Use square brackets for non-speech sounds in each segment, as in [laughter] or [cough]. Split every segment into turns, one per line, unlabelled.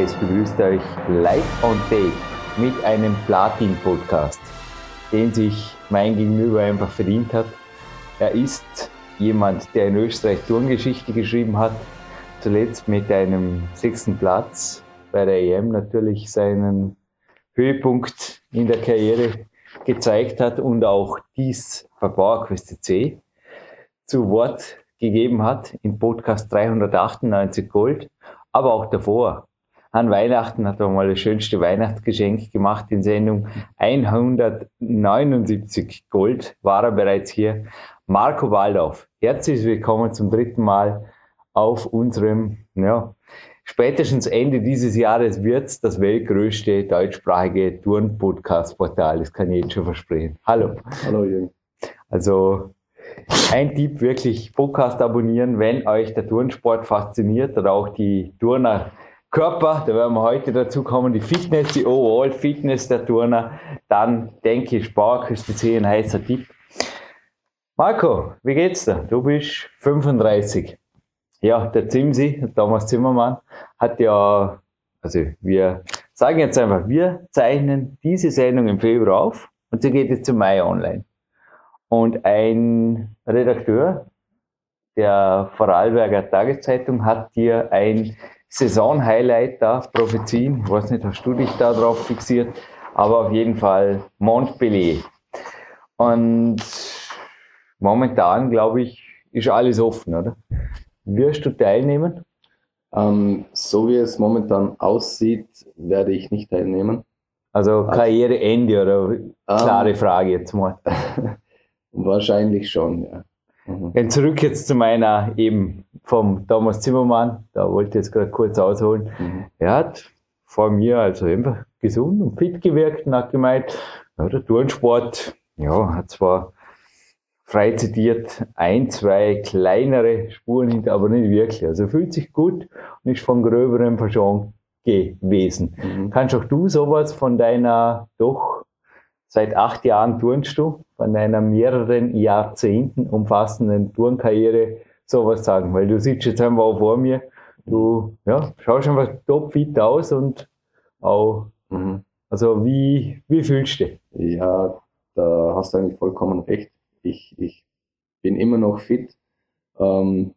Reis begrüßt euch live on tape mit einem Platin-Podcast, den sich mein Gegenüber einfach verdient hat. Er ist jemand, der in Österreich Turngeschichte geschrieben hat, zuletzt mit einem sechsten Platz bei der EM natürlich seinen Höhepunkt in der Karriere gezeigt hat und auch dies bei PowerQuest C zu Wort gegeben hat im Podcast 398 Gold, aber auch davor an Weihnachten hat er mal das schönste Weihnachtsgeschenk gemacht in Sendung 179 Gold war er bereits hier. Marco Waldorf, herzlich willkommen zum dritten Mal auf unserem, ja, spätestens Ende dieses Jahres wird es das weltgrößte deutschsprachige Touren-Podcast-Portal. Das kann ich jetzt schon versprechen. Hallo.
Hallo Jürgen.
Also ein Tipp, wirklich Podcast abonnieren, wenn euch der Turnsport fasziniert oder auch die Turner Körper, da werden wir heute dazu kommen, die Fitness, die Overall Fitness der Turner, dann denke ich, Sparküste ein heißer Tipp. Marco, wie geht's dir? Du bist 35. Ja, der Zimsi, Thomas Zimmermann, hat ja, also wir sagen jetzt einfach, wir zeichnen diese Sendung im Februar auf und sie geht jetzt zum Mai online. Und ein Redakteur der Vorarlberger Tageszeitung hat dir ein Saison-Highlight da prophezeien. Ich weiß nicht, hast du dich da drauf fixiert? Aber auf jeden Fall Montpellier. Und momentan, glaube ich, ist alles offen, oder? Wirst du teilnehmen?
Ähm, so wie es momentan aussieht, werde ich nicht teilnehmen.
Also Karriereende oder klare ähm, Frage jetzt mal. [laughs]
wahrscheinlich schon, ja.
Mhm. Zurück jetzt zu meiner eben vom Thomas Zimmermann, da wollte ich jetzt gerade kurz ausholen. Mhm. Er hat vor mir also einfach gesund und fit gewirkt und hat gemeint, ja, der Turnsport, ja, hat zwar frei zitiert ein, zwei kleinere Spuren hinter, aber nicht wirklich. Also fühlt sich gut und ist von gröberem Verschon gewesen. Mhm. Kannst auch du sowas von deiner doch seit acht Jahren turnst du, von deiner mehreren Jahrzehnten umfassenden Turnkarriere sowas sagen, weil du sitzt jetzt einfach auch vor mir, du ja, schaust einfach topfit aus und auch, mhm. also wie, wie fühlst du dich?
Ja, da hast du eigentlich vollkommen recht. Ich, ich bin immer noch fit, ähm,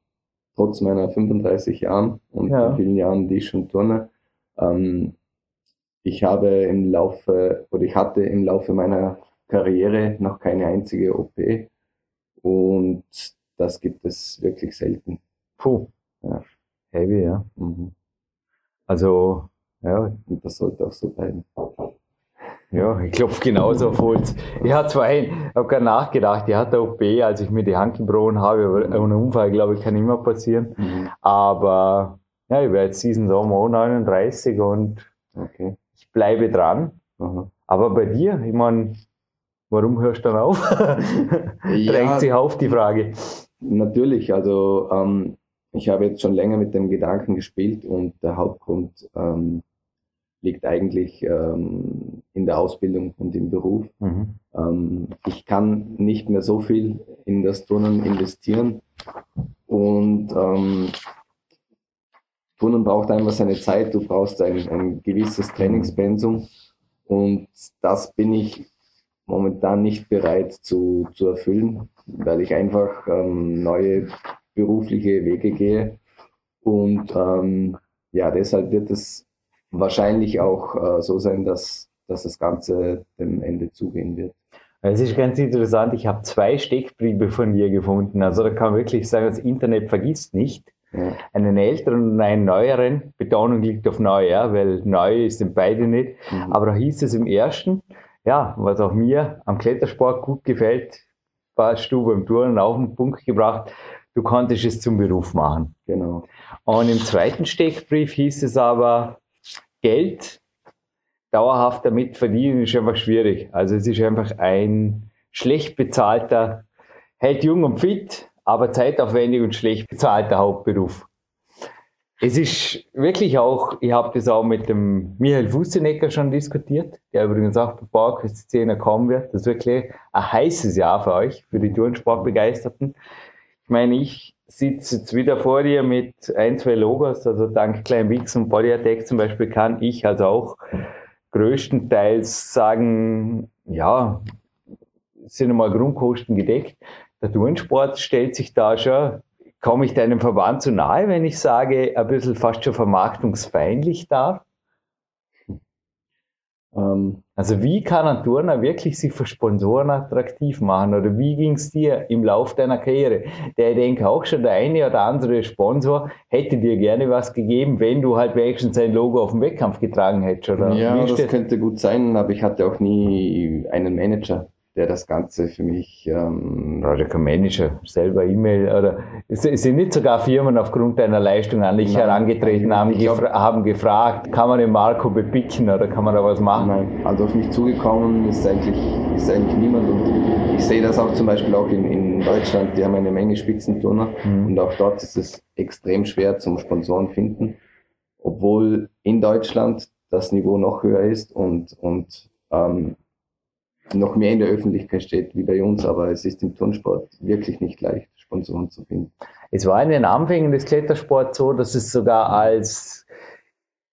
trotz meiner 35 Jahren und ja. vielen Jahren, die ich schon turne. Ähm, ich habe im Laufe, oder ich hatte im Laufe meiner Karriere noch keine einzige OP und das gibt es wirklich selten.
Puh. Ja. Heavy, ja. Mhm. Also, ja.
Und das sollte auch so bleiben.
Ja, ich klopfe genauso auf Holz. Ich habe zwar ein, habe gar nachgedacht, ich hatte OP, als ich mir die Hand gebrochen habe, aber ein Unfall, glaube ich, kann immer passieren. Mhm. Aber ja, ich werde jetzt diesen Sommer 39 und okay. Ich bleibe dran. Mhm. Aber bei dir, ich meine, warum hörst du dann auf? ja, [laughs] Drängt sich auf die Frage.
Natürlich, also ähm, ich habe jetzt schon länger mit dem Gedanken gespielt und der Hauptgrund ähm, liegt eigentlich ähm, in der Ausbildung und im Beruf. Mhm. Ähm, ich kann nicht mehr so viel in das Turnen investieren und ähm, Turnen braucht einfach seine Zeit, du brauchst ein, ein gewisses Trainingspensum und das bin ich momentan nicht bereit zu, zu erfüllen, weil ich einfach ähm, neue berufliche Wege gehe und ähm, ja, deshalb wird es wahrscheinlich auch äh, so sein, dass, dass das Ganze dem Ende zugehen wird.
Es ist ganz interessant, ich habe zwei Steckbriefe von dir gefunden. Also da kann man wirklich sagen, das Internet vergisst nicht. Einen älteren und einen neueren, Betonung liegt auf neu, ja, weil neu sind beide nicht. Mhm. Aber da hieß es im ersten, ja, was auch mir am Klettersport gut gefällt, warst du beim Touren auf den Punkt gebracht, du konntest es zum Beruf machen.
Genau.
Und im zweiten Steckbrief hieß es aber, Geld dauerhaft damit verdienen ist einfach schwierig. Also es ist einfach ein schlecht bezahlter, hält jung und fit, aber zeitaufwendig und schlecht bezahlter Hauptberuf. Es ist wirklich auch, ich habe das auch mit dem Michael Fusenecker schon diskutiert, der übrigens auch bei Bauerküste kommen wird. Das ist wirklich ein heißes Jahr für euch, für die Turnsportbegeisterten. Ich meine, ich sitze jetzt wieder vor dir mit ein, zwei Logos, also dank Klein Wix und Body Attack zum Beispiel kann ich also auch größtenteils sagen, ja, sind einmal Grundkosten gedeckt. Der Turnsport stellt sich da schon, komme ich deinem Verband zu nahe, wenn ich sage, ein bisschen fast schon vermarktungsfeindlich dar? Ähm, also wie kann ein Turner wirklich sich für Sponsoren attraktiv machen? Oder wie ging es dir im Lauf deiner Karriere? Der ich denke auch schon, der eine oder andere Sponsor hätte dir gerne was gegeben, wenn du halt wenigstens sein Logo auf dem Wettkampf getragen hättest. Oder
ja, das könnte gut sein, aber ich hatte auch nie einen Manager der das Ganze für mich. Ähm,
kein Manager, selber E-Mail oder sind nicht sogar Firmen aufgrund deiner Leistung an dich herangetreten, haben, gefra haben gefragt, kann man den Marco bepicken oder kann man da was machen?
Nein, also auf mich zugekommen ist eigentlich, ist eigentlich niemand und ich sehe das auch zum Beispiel auch in, in Deutschland, die haben eine Menge Spitzenturner mhm. und auch dort ist es extrem schwer zum Sponsoren finden, obwohl in Deutschland das Niveau noch höher ist und, und ähm, noch mehr in der Öffentlichkeit steht wie bei uns, aber es ist im Turnsport wirklich nicht leicht, Sponsoren zu finden.
Es war in den Anfängen des Klettersports so, dass es sogar als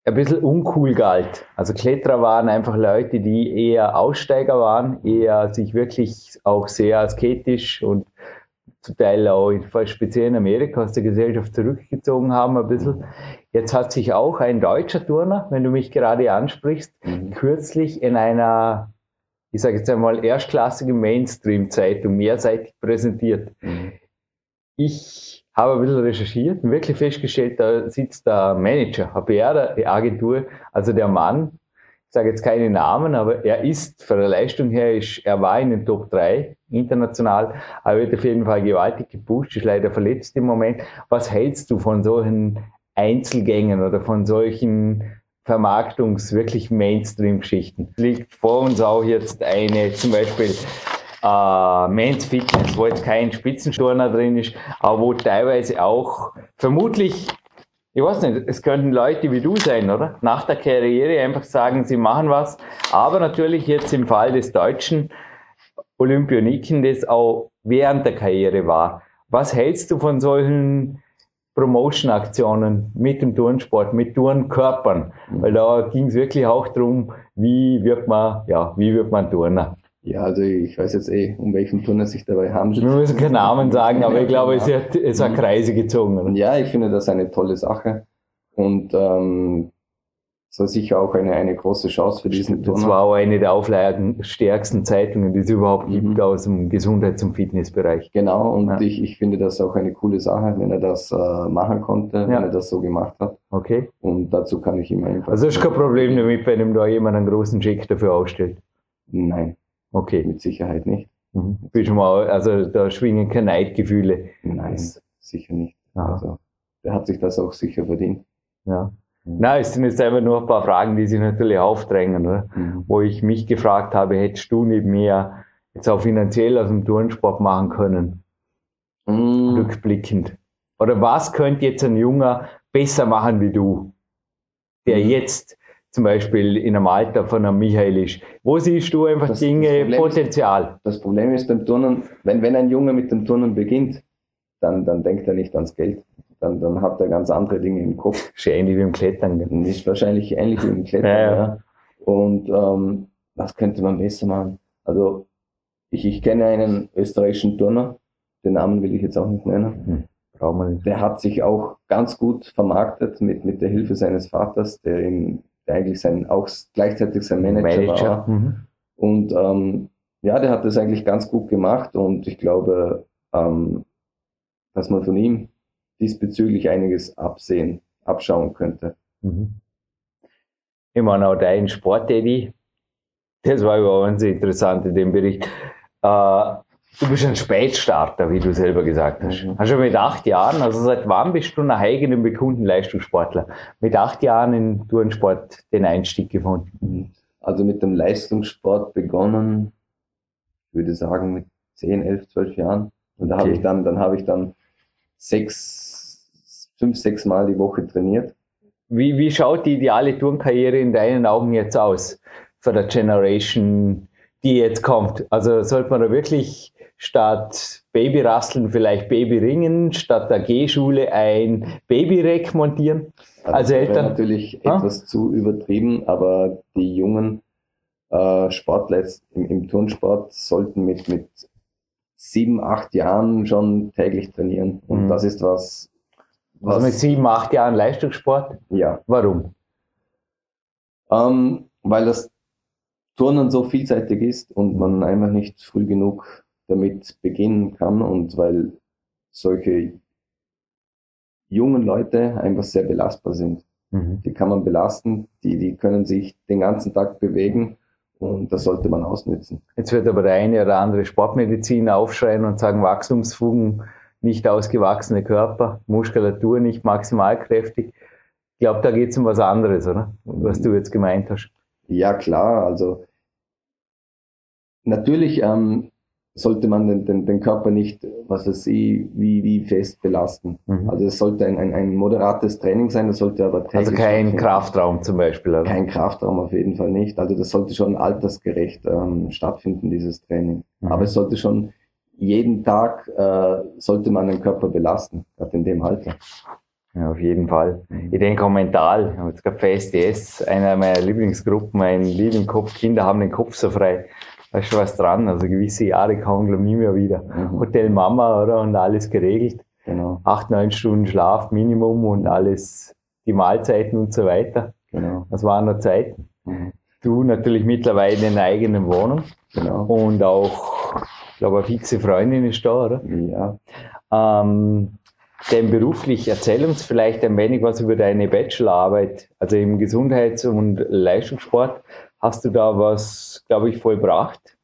ein bisschen uncool galt. Also Kletterer waren einfach Leute, die eher Aussteiger waren, eher sich wirklich auch sehr asketisch und zum Teil auch speziell in Amerika aus der Gesellschaft zurückgezogen haben ein bisschen. Jetzt hat sich auch ein deutscher Turner, wenn du mich gerade ansprichst, mhm. kürzlich in einer ich sage jetzt einmal, erstklassige Mainstream-Zeitung mehrseitig präsentiert. Mhm. Ich habe ein bisschen recherchiert und wirklich festgestellt, da sitzt der Manager, eine PR-Agentur, also der Mann, ich sage jetzt keine Namen, aber er ist von der Leistung her, ist, er war in den Top 3 international, aber wird auf jeden Fall gewaltig gepusht, ist leider verletzt im Moment. Was hältst du von solchen Einzelgängen oder von solchen Vermarktungs-, wirklich Mainstream-Geschichten. Liegt vor uns auch jetzt eine, zum Beispiel äh, Men's Fitness, wo jetzt kein Spitzensturner drin ist, aber wo teilweise auch vermutlich, ich weiß nicht, es könnten Leute wie du sein, oder? Nach der Karriere einfach sagen, sie machen was, aber natürlich jetzt im Fall des deutschen Olympioniken, das auch während der Karriere war. Was hältst du von solchen Promotion-Aktionen mit dem Turnsport, mit Turnkörpern, mhm. weil da ging es wirklich auch darum, wie wird man, ja, wie wird man Turner.
Ja, also ich weiß jetzt eh, um welchen Turner sich dabei handelt.
Wir müssen keinen Namen sagen, aber ich glaube, es hat, es hat Kreise gezogen.
Oder? Ja, ich finde das eine tolle Sache. Und ähm, das war sicher auch eine, eine große Chance für diesen
Turner. Das war auch eine der auflagenstärksten Zeitungen, die es überhaupt mhm. gibt aus dem Gesundheits- und Fitnessbereich.
Genau, und ja. ich, ich finde das auch eine coole Sache, wenn er das äh, machen konnte, ja. wenn er das so gemacht hat.
Okay.
Und dazu kann ich ihm einfach.
Also ist kein Problem damit, wenn ihm da jemand einen großen Check dafür ausstellt?
Nein.
Okay.
Mit Sicherheit nicht.
Mhm. Bin schon mal, also da schwingen keine Neidgefühle.
Nein, das sicher nicht. Aha. Also, der hat sich das auch sicher verdient.
Ja. Nein, es sind jetzt einfach nur ein paar Fragen, die sich natürlich aufdrängen, oder? Mhm. wo ich mich gefragt habe, hättest du nicht mehr jetzt auch finanziell aus dem Turnsport machen können? Mhm. Rückblickend. Oder was könnte jetzt ein Junger besser machen wie du, der mhm. jetzt zum Beispiel in einem Alter von einem Michael ist? Wo siehst du einfach das, Dinge, das Potenzial?
Ist, das Problem ist beim Turnen, wenn, wenn ein Junge mit dem Turnen beginnt, dann, dann denkt er nicht ans Geld. Dann, dann hat er ganz andere Dinge im Kopf.
Ist ähnlich wie im Klettern.
Ist wahrscheinlich ähnlich wie im Klettern. ja, ja. ja. Und ähm, was könnte man besser machen? Also ich, ich kenne einen österreichischen Turner, den Namen will ich jetzt auch nicht nennen. Hm. Der hat sich auch ganz gut vermarktet mit, mit der Hilfe seines Vaters, der ihm der eigentlich sein, auch gleichzeitig sein Manager, Manager. war. Mhm. Und ähm, ja, der hat das eigentlich ganz gut gemacht und ich glaube, ähm, dass man von ihm diesbezüglich einiges absehen, abschauen könnte. Mhm.
Ich meine, auch dein Sport, Eddie, das war überhaupt interessant in dem Bericht. Äh, Du bist ein Spätstarter, wie du selber gesagt hast. Mhm. Hast du mit acht Jahren, also seit wann bist du nach eigenem bekannten Leistungssportler, mit acht Jahren in Turnsport den Einstieg gefunden?
Also mit dem Leistungssport begonnen, ich würde sagen mit zehn, elf, zwölf Jahren. Und da okay. habe ich dann, dann habe ich dann sechs, fünf, sechs Mal die Woche trainiert.
Wie, wie schaut die ideale Turnkarriere in deinen Augen jetzt aus? Für der Generation, die jetzt kommt. Also sollte man da wirklich statt Babyrasseln vielleicht Babyringen, statt der G-Schule ein Babyreck montieren?
Also, also Eltern. natürlich ah? etwas zu übertrieben, aber die jungen äh, Sportler im, im Turnsport sollten mit, mit sieben, acht Jahren schon täglich trainieren. Und mhm. das ist was,
was. Also mit sieben, acht Jahren Leistungssport?
Ja.
Warum?
Ähm, weil das Turnen so vielseitig ist und man einfach nicht früh genug damit beginnen kann und weil solche jungen Leute einfach sehr belastbar sind. Mhm. Die kann man belasten, die, die können sich den ganzen Tag bewegen und das sollte man ausnützen.
Jetzt wird aber der eine oder andere Sportmediziner aufschreien und sagen, Wachstumsfugen, nicht ausgewachsene Körper, Muskulatur nicht maximal kräftig. Ich glaube, da geht es um was anderes, oder? Was du jetzt gemeint hast.
Ja, klar. Also natürlich ähm, sollte man den, den, den Körper nicht, was weiß ich, wie, wie fest belasten. Mhm. Also es sollte ein, ein, ein moderates Training sein, das sollte aber
Also kein Kraftraum zum Beispiel,
oder? Kein Kraftraum auf jeden Fall nicht. Also das sollte schon altersgerecht ähm, stattfinden, dieses Training. Mhm. Aber es sollte schon jeden Tag, äh, sollte man den Körper belasten, gerade in dem Alter.
Ja, auf jeden Fall. Ich denke auch mental. Es gab für SDS, einer meiner Lieblingsgruppen, ein Lied im Kopf, Kinder haben den Kopf so frei da ist schon was dran. Also gewisse Jahre kommen, glaube ich, nie mehr wieder. Mhm. Hotel Mama, oder? Und alles geregelt. Genau. Acht, neun Stunden Schlaf Minimum und alles, die Mahlzeiten und so weiter. Genau. Das waren noch Zeiten. Mhm. Du natürlich mittlerweile in einer eigenen Wohnung. Genau. Und auch, glaube, eine fixe Freundin ist da, oder?
Ja.
Ähm, denn beruflich, erzähl uns vielleicht ein wenig was über deine Bachelorarbeit, also im Gesundheits- und Leistungssport hast du da was, glaube ich, vollbracht.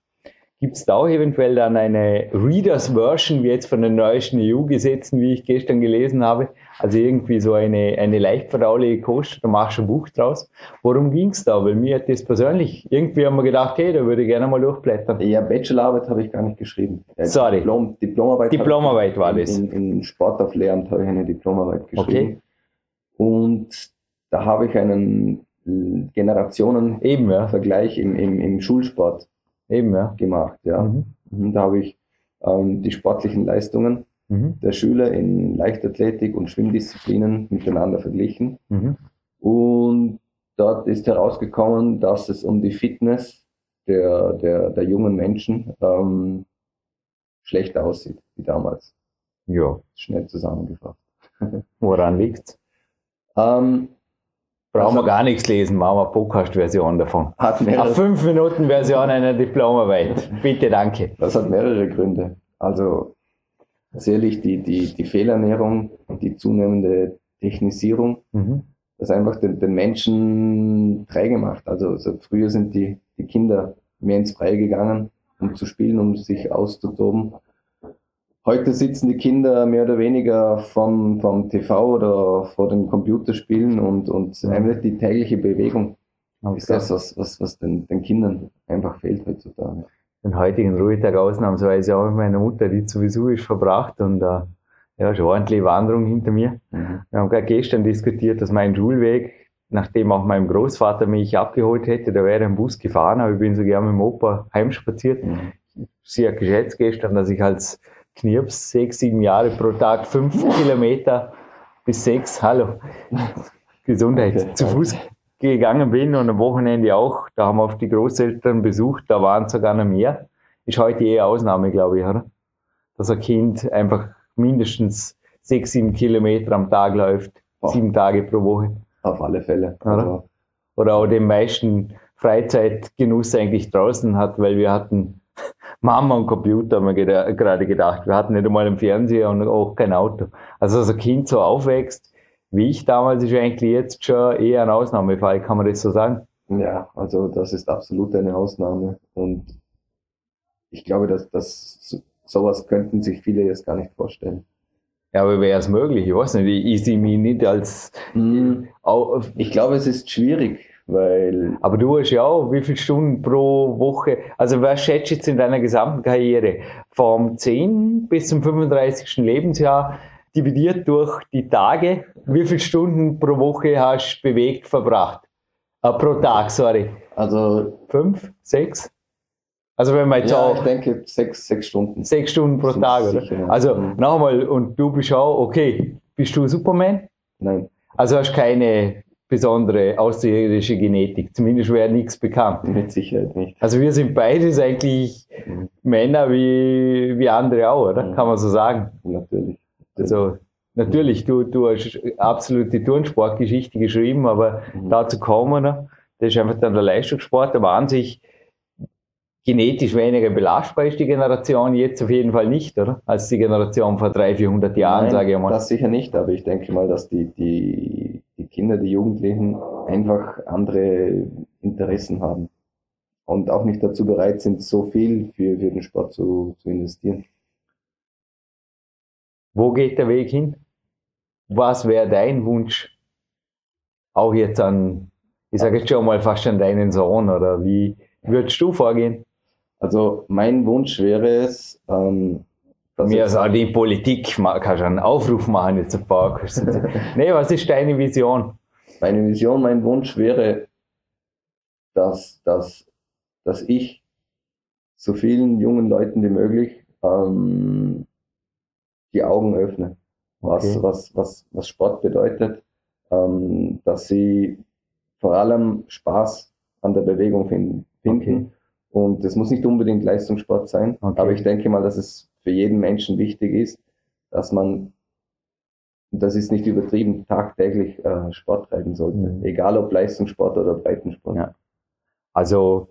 Gibt es da auch eventuell dann eine Readers Version, wie jetzt von den neuesten EU-Gesetzen, wie ich gestern gelesen habe? Also irgendwie so eine, eine leicht verdauliche Kost, da machst du ein Buch draus. Worum ging es da? Weil mir hat das persönlich, irgendwie haben wir gedacht, hey, da würde ich gerne mal durchblättern.
Ja, Bachelorarbeit habe ich gar nicht geschrieben.
Sorry.
Diplom, Diplomarbeit,
Diplomarbeit war das.
In, in Sport auf Lehramt habe ich eine Diplomarbeit geschrieben. Okay. Und da habe ich einen Generationenvergleich ja. im, im, im Schulsport
Eben, ja.
gemacht. Ja. Mhm. mhm. Da habe ich ähm, die sportlichen Leistungen mhm. der Schüler in Leichtathletik und Schwimmdisziplinen miteinander verglichen. Mhm. Und dort ist herausgekommen, dass es um die Fitness der, der, der jungen Menschen ähm, schlechter aussieht wie damals.
Ja.
Schnell zusammengefasst. [laughs]
Woran liegt's? Ähm, Brauchen wir gar nichts lesen, machen wir Podcast-Version davon.
Hat mehrere,
Eine 5 Minuten Version einer Diplomarbeit. Bitte, danke.
Das hat mehrere Gründe. Also sicherlich die, die, die Fehlernährung, die zunehmende Technisierung, mhm. das einfach den, den Menschen träge macht. Also, also früher sind die, die Kinder mehr ins Freie gegangen, um zu spielen, um sich auszutoben. Heute sitzen die Kinder mehr oder weniger vom, vom TV oder vor den Computerspielen und, und einfach die tägliche Bewegung okay. ist das, was, was, was den, den Kindern einfach fehlt heutzutage.
Den heutigen Ruhetag ausnahmsweise auch mit meiner Mutter, die Besuch ist, verbracht und äh, ja, schon ordentliche Wanderung hinter mir. Mhm. Wir haben gerade gestern diskutiert, dass mein Schulweg nachdem auch mein Großvater mich abgeholt hätte, da wäre ein Bus gefahren, aber ich bin so gerne mit dem Opa heimspaziert. Mhm. Sie hat geschätzt gestern, dass ich als Knirps sechs, sieben Jahre pro Tag fünf [laughs] Kilometer bis sechs, hallo, Gesundheit, okay. zu Fuß gegangen bin und am Wochenende auch. Da haben wir auf die Großeltern besucht, da waren sogar noch mehr. Ist heute eher Ausnahme, glaube ich, oder? Dass ein Kind einfach mindestens sechs, sieben Kilometer am Tag läuft, oh. sieben Tage pro Woche.
Auf alle Fälle.
Oder, also. oder auch den meisten Freizeitgenuss eigentlich draußen hat, weil wir hatten Mama und Computer, haben wir gerade gedacht. Wir hatten nicht einmal einen Fernseher und auch kein Auto. Also als ein Kind so aufwächst, wie ich damals, ist eigentlich jetzt schon eher ein Ausnahmefall, kann man das so sagen?
Ja, also das ist absolut eine Ausnahme und ich glaube, dass, dass sowas könnten sich viele jetzt gar nicht vorstellen.
Ja, aber wäre es möglich? Ich weiß nicht, ich, sehe mich nicht als...
Hm, ich glaube, es ist schwierig, weil...
Aber du hast ja auch wie viele Stunden pro Woche, also was schätzt jetzt in deiner gesamten Karriere? Vom 10 bis zum 35. Lebensjahr dividiert durch die Tage, wie viele Stunden pro Woche hast du bewegt verbracht? Äh, pro Tag, sorry.
Also...
Fünf? Sechs? Also wenn man jetzt
ja, auch, ich denke sechs, sechs Stunden.
Sechs Stunden pro Tag, oder? Sicher, also mhm. nochmal, und du bist auch, okay, bist du Superman?
Nein.
Also hast keine besondere außerirdische Genetik. Zumindest wäre nichts bekannt.
Mit Sicherheit nicht.
Also wir sind beides eigentlich mhm. Männer wie, wie andere auch, oder? Mhm. Kann man so sagen.
Natürlich.
Also natürlich, du, du hast absolut die Turnsportgeschichte geschrieben, aber mhm. dazu kommen wir. Das ist einfach dann der Leistungssport, aber an sich genetisch weniger belastbar ist die Generation jetzt auf jeden Fall nicht, oder? Als die Generation vor 300, 400 Jahren, Nein, sage ich mal.
Das sicher nicht, aber ich denke mal, dass die, die, die Kinder, die Jugendlichen einfach andere Interessen haben und auch nicht dazu bereit sind, so viel für, für den Sport zu, zu investieren.
Wo geht der Weg hin? Was wäre dein Wunsch? Auch jetzt an, ich sage jetzt schon mal fast an deinen Sohn oder wie würdest du vorgehen?
Also mein Wunsch wäre es, ähm,
dass Mir ist auch die Politik, kannst du einen Aufruf machen jetzt ein paar. [laughs] nee, was ist deine Vision?
Meine Vision, mein Wunsch wäre, dass, dass, dass ich so vielen jungen Leuten wie möglich ähm, die Augen öffne, was, okay. was, was, was Sport bedeutet, ähm, dass sie vor allem Spaß an der Bewegung finden. finden. Okay. Und es muss nicht unbedingt Leistungssport sein, okay. aber ich denke mal, dass es für jeden Menschen wichtig ist, dass man, das ist nicht übertrieben, tagtäglich äh, Sport treiben sollte. Mhm. Egal ob Leistungssport oder Breitensport. Ja.
Also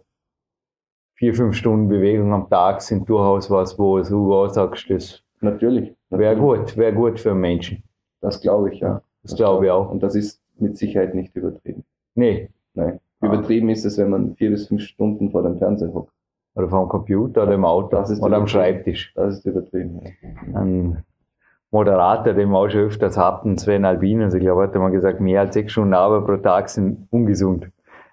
vier, fünf Stunden Bewegung am Tag sind durchaus was, wo du sagst, das
natürlich,
natürlich. wäre gut, wäre gut für Menschen.
Das glaube ich, ja.
Das, das glaube ich auch.
Und das ist mit Sicherheit nicht übertrieben.
Nee.
Nein. Übertrieben ist es, wenn man vier bis fünf Stunden vor dem Fernseher hockt.
Oder vor dem Computer oder im Auto oder am Schreibtisch.
Das ist übertrieben.
Ein Moderator, den wir auch schon öfters hatten, Sven Albinus, ich glaube, hat mal gesagt, mehr als sechs Stunden Arbeit pro Tag sind ungesund.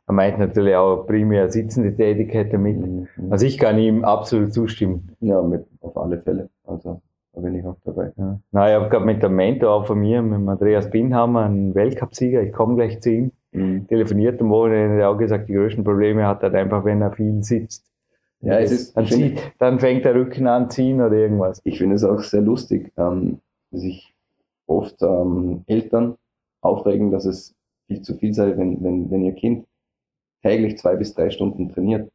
Er meint natürlich auch primär sitzende Tätigkeit damit. Mhm. Also ich kann ihm absolut zustimmen.
Ja, mit, auf alle Fälle. Also da bin ich auch dabei.
Ja. Na, ich habe gerade mit dem Mentor auch von mir, mit Andreas Binhammer, einen Weltcupsieger, ich komme gleich zu ihm, mhm. telefoniert am Wochenende, der hat auch gesagt, die größten Probleme hat er einfach, wenn er viel sitzt. Ja, es ist, dann, zieht, dann fängt der Rücken an ziehen oder irgendwas.
Ich finde es auch sehr lustig, ähm, sich oft ähm, Eltern aufregen, dass es viel zu viel sei, wenn, wenn, wenn ihr Kind täglich zwei bis drei Stunden trainiert.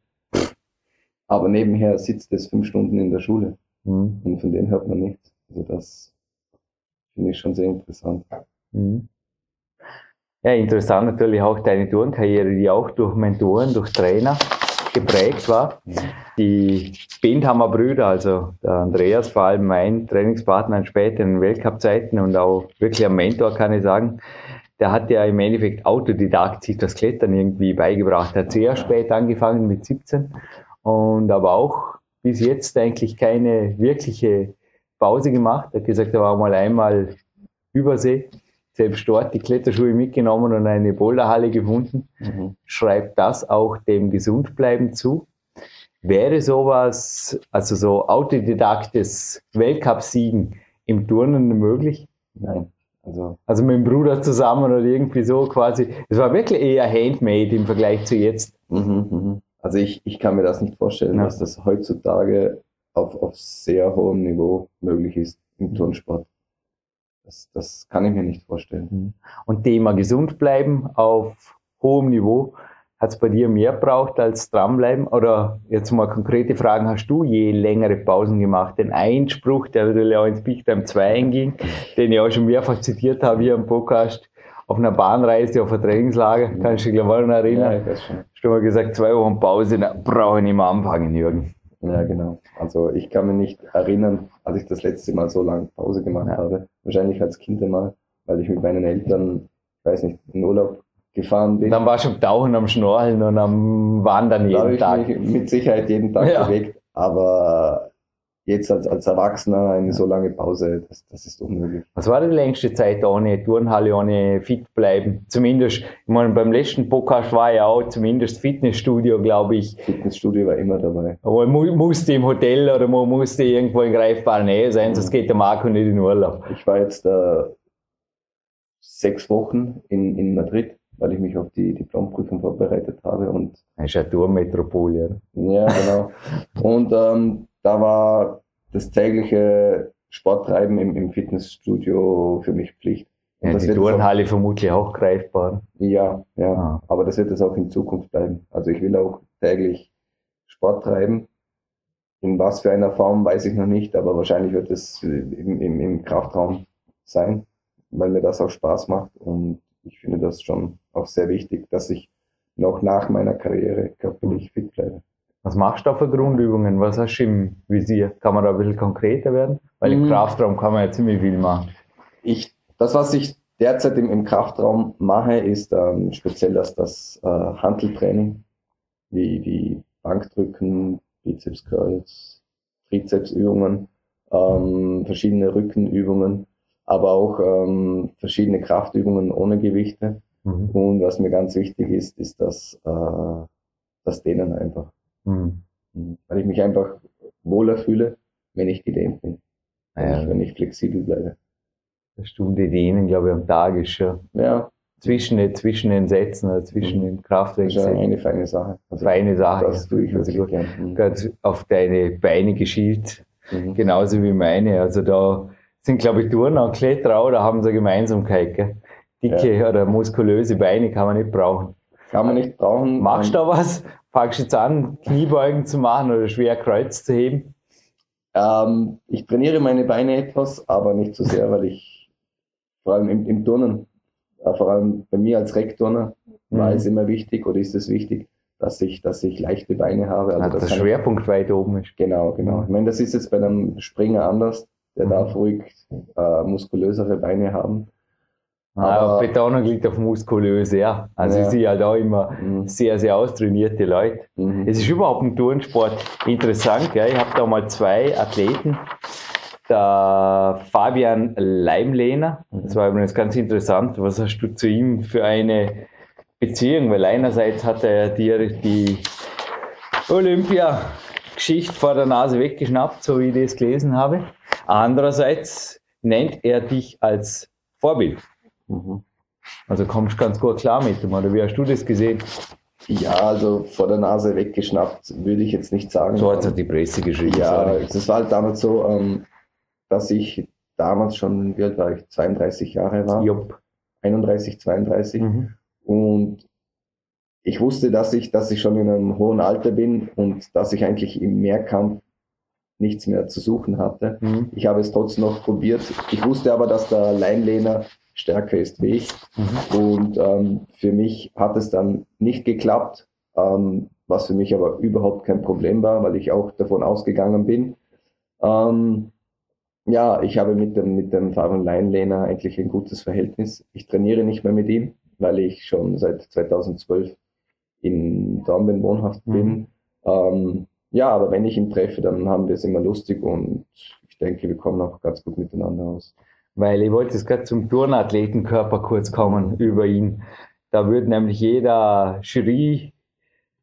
Aber nebenher sitzt es fünf Stunden in der Schule. Mhm. Und von dem hört man nichts. Also das finde ich schon sehr interessant. Mhm.
Ja, interessant natürlich auch deine Turnkarriere, die auch durch Mentoren, durch Trainer geprägt war. Die Bindhammer Brüder, also der Andreas, vor allem mein Trainingspartner in späteren Weltcup-Zeiten und auch wirklich ein Mentor, kann ich sagen, der hat ja im Endeffekt Autodidakt sich das Klettern irgendwie beigebracht. Er hat sehr spät angefangen mit 17 und aber auch bis jetzt eigentlich keine wirkliche Pause gemacht. Er hat gesagt, er war mal einmal Übersee selbst dort die Kletterschuhe mitgenommen und eine Boulderhalle gefunden. Mhm. Schreibt das auch dem Gesundbleiben zu. Wäre sowas, also so autodidaktes Weltcup-Siegen im Turnen möglich?
Nein.
Also, also mit dem Bruder zusammen oder irgendwie so quasi. Es war wirklich eher handmade im Vergleich zu jetzt.
Mhm, mhm. Also ich, ich kann mir das nicht vorstellen, ja. dass das heutzutage auf, auf sehr hohem Niveau möglich ist im Turnsport. Das, das kann ich mir nicht vorstellen. Mhm.
Und Thema gesund bleiben auf hohem Niveau. Hat es bei dir mehr braucht als dranbleiben? Oder jetzt mal konkrete Fragen, hast du je längere Pausen gemacht? Den Einspruch, der natürlich auch ins Big Time 2 einging, den ich auch schon mehrfach zitiert habe hier im Podcast, auf einer Bahnreise, auf einer Trainingslager, kannst du dich glaube ich noch erinnern? Ja, das schon. Du mal gesagt, zwei Wochen Pause, brauche ich nicht mehr anfangen, Jürgen.
Ja, genau. Also ich kann mich nicht erinnern, als ich das letzte Mal so lange Pause gemacht ja. habe. Wahrscheinlich als Kind einmal, weil ich mit meinen Eltern, ich weiß nicht, in Urlaub gefahren bin.
Dann warst du am Tauchen, am Schnorcheln und am Wandern jeden Tag.
Mit Sicherheit jeden Tag ja. bewegt. Aber jetzt als, als Erwachsener eine so lange Pause, das, das ist unmöglich.
Was war die längste Zeit ohne Turnhalle, ohne fit bleiben? Zumindest, ich meine, beim letzten Podcast war ja auch zumindest Fitnessstudio, glaube ich.
Fitnessstudio war immer dabei.
Aber man musste im Hotel oder man musste irgendwo in greifbarer Nähe sein, sonst geht der Marco nicht in Urlaub.
Ich war jetzt äh, sechs Wochen in, in Madrid weil ich mich auf die Diplomprüfung vorbereitet habe. Und
das ist Tourmetropole.
Ja, genau. [laughs] und ähm, da war das tägliche Sporttreiben im, im Fitnessstudio für mich Pflicht.
Und ja, die Turnhalle auch, vermutlich auch greifbar.
Ja, ja. Ah. Aber das wird es auch in Zukunft bleiben. Also ich will auch täglich Sport treiben. In was für einer Form weiß ich noch nicht, aber wahrscheinlich wird es im, im, im Kraftraum sein, weil mir das auch Spaß macht. Und ich finde das schon auch sehr wichtig, dass ich noch nach meiner Karriere körperlich fit bleibe.
Was machst du da für Grundübungen? Was hast du im Visier? Kann man da ein bisschen konkreter werden? Weil im mhm. Kraftraum kann man ja ziemlich viel machen.
Ich, das, was ich derzeit im, im Kraftraum mache, ist ähm, speziell das, das äh, Handeltraining, wie, wie Bankdrücken, Bizeps Curls, Trizepsübungen, ähm, verschiedene Rückenübungen, aber auch ähm, verschiedene Kraftübungen ohne Gewichte. Mhm. Und was mir ganz wichtig ist, ist das, äh, das Dehnen einfach. Mhm. mhm. Weil ich mich einfach wohler fühle, wenn ich gedehnt bin. Ja. Wenn ich flexibel bleibe.
Eine Stunde Dehnen, glaube ich, am Tag ist schon. Ja. Zwischen, zwischen den Sätzen oder zwischen mhm. den Kraftwerken.
Das ist eine feine Sache.
Also feine Sache.
Das tue ich also
gerne. Mhm. auf deine Beine geschielt. Mhm. Genauso wie meine. Also da sind, glaube ich, Turner und Kletterer, da haben sie eine Gemeinsamkeit. Gell? Dicke ja. oder muskulöse Beine kann man nicht brauchen.
Kann man nicht brauchen.
Machst du da was? Fangst du jetzt an, Kniebeugen zu machen oder schwer Kreuz zu heben?
Ähm, ich trainiere meine Beine etwas, aber nicht so sehr, weil ich vor allem im, im Turnen, äh, vor allem bei mir als Rekturner, mhm. war es immer wichtig oder ist es wichtig, dass ich, dass ich leichte Beine habe.
Also, also der Schwerpunkt ich, weit oben ist.
Genau, genau. Ich meine, das ist jetzt bei einem Springer anders. Der mhm. darf ruhig äh, muskulösere Beine haben.
Aber Betonung liegt auf muskulös, ja. Also ja. ich sehe halt auch immer mhm. sehr, sehr austrainierte Leute. Mhm. Es ist überhaupt ein Turnsport interessant. Gell? Ich habe da mal zwei Athleten. Der Fabian Leimlehner, das war übrigens ganz interessant. Was hast du zu ihm für eine Beziehung? Weil einerseits hat er dir die Olympia-Geschichte vor der Nase weggeschnappt, so wie ich das gelesen habe. Andererseits nennt er dich als Vorbild. Mhm. Also kommst du ganz gut klar mit dem, oder wie hast du das gesehen?
Ja, also vor der Nase weggeschnappt, würde ich jetzt nicht sagen.
So hat es die Presse geschrieben.
Ja, es war halt damals so, ähm, dass ich damals schon, wie alt war ich, 32 Jahre war. Jupp. 31, 32. Mhm. Und ich wusste, dass ich, dass ich schon in einem hohen Alter bin und dass ich eigentlich im Mehrkampf nichts mehr zu suchen hatte. Mhm. Ich habe es trotzdem noch probiert. Ich wusste aber, dass der Leinlehner stärker ist wie ich. Mhm. Und ähm, für mich hat es dann nicht geklappt, ähm, was für mich aber überhaupt kein Problem war, weil ich auch davon ausgegangen bin. Ähm, ja, ich habe mit dem, mit dem Fabian Leinlehner eigentlich ein gutes Verhältnis. Ich trainiere nicht mehr mit ihm, weil ich schon seit 2012 in Dornbirn wohnhaft mhm. bin. Ähm, ja, aber wenn ich ihn treffe, dann haben wir es immer lustig und ich denke, wir kommen auch ganz gut miteinander aus
weil ich wollte jetzt gerade zum Turnathletenkörper kurz kommen über ihn. Da würde nämlich jeder Jury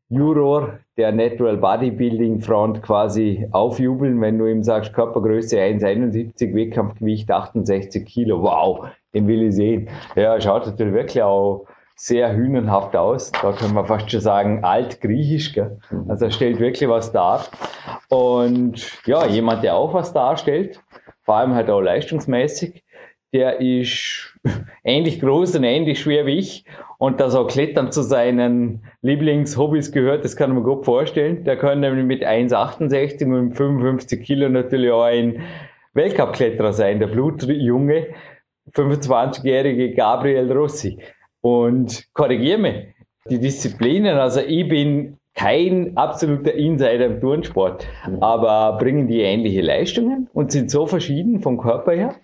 Juror der Natural Bodybuilding Front quasi aufjubeln, wenn du ihm sagst, Körpergröße 1,71, Wettkampfgewicht 68 Kilo. Wow, den will ich sehen. Ja, schaut natürlich wirklich auch sehr hühnenhaft aus. Da können wir fast schon sagen, altgriechisch. Gell? Also er stellt wirklich was dar. Und ja, jemand, der auch was darstellt, vor allem halt auch leistungsmäßig, der ist [laughs] ähnlich groß und ähnlich schwer wie ich. Und dass auch Klettern zu seinen Lieblingshobbys gehört, das kann man gut vorstellen. Der kann nämlich mit 1,68 und 55 Kilo natürlich auch ein Weltcup-Kletterer sein, der blutjunge 25-jährige Gabriel Rossi. Und korrigiere mich, die Disziplinen, also ich bin kein absoluter Insider im Turnsport, mhm. aber bringen die ähnliche Leistungen und sind so verschieden vom Körper her?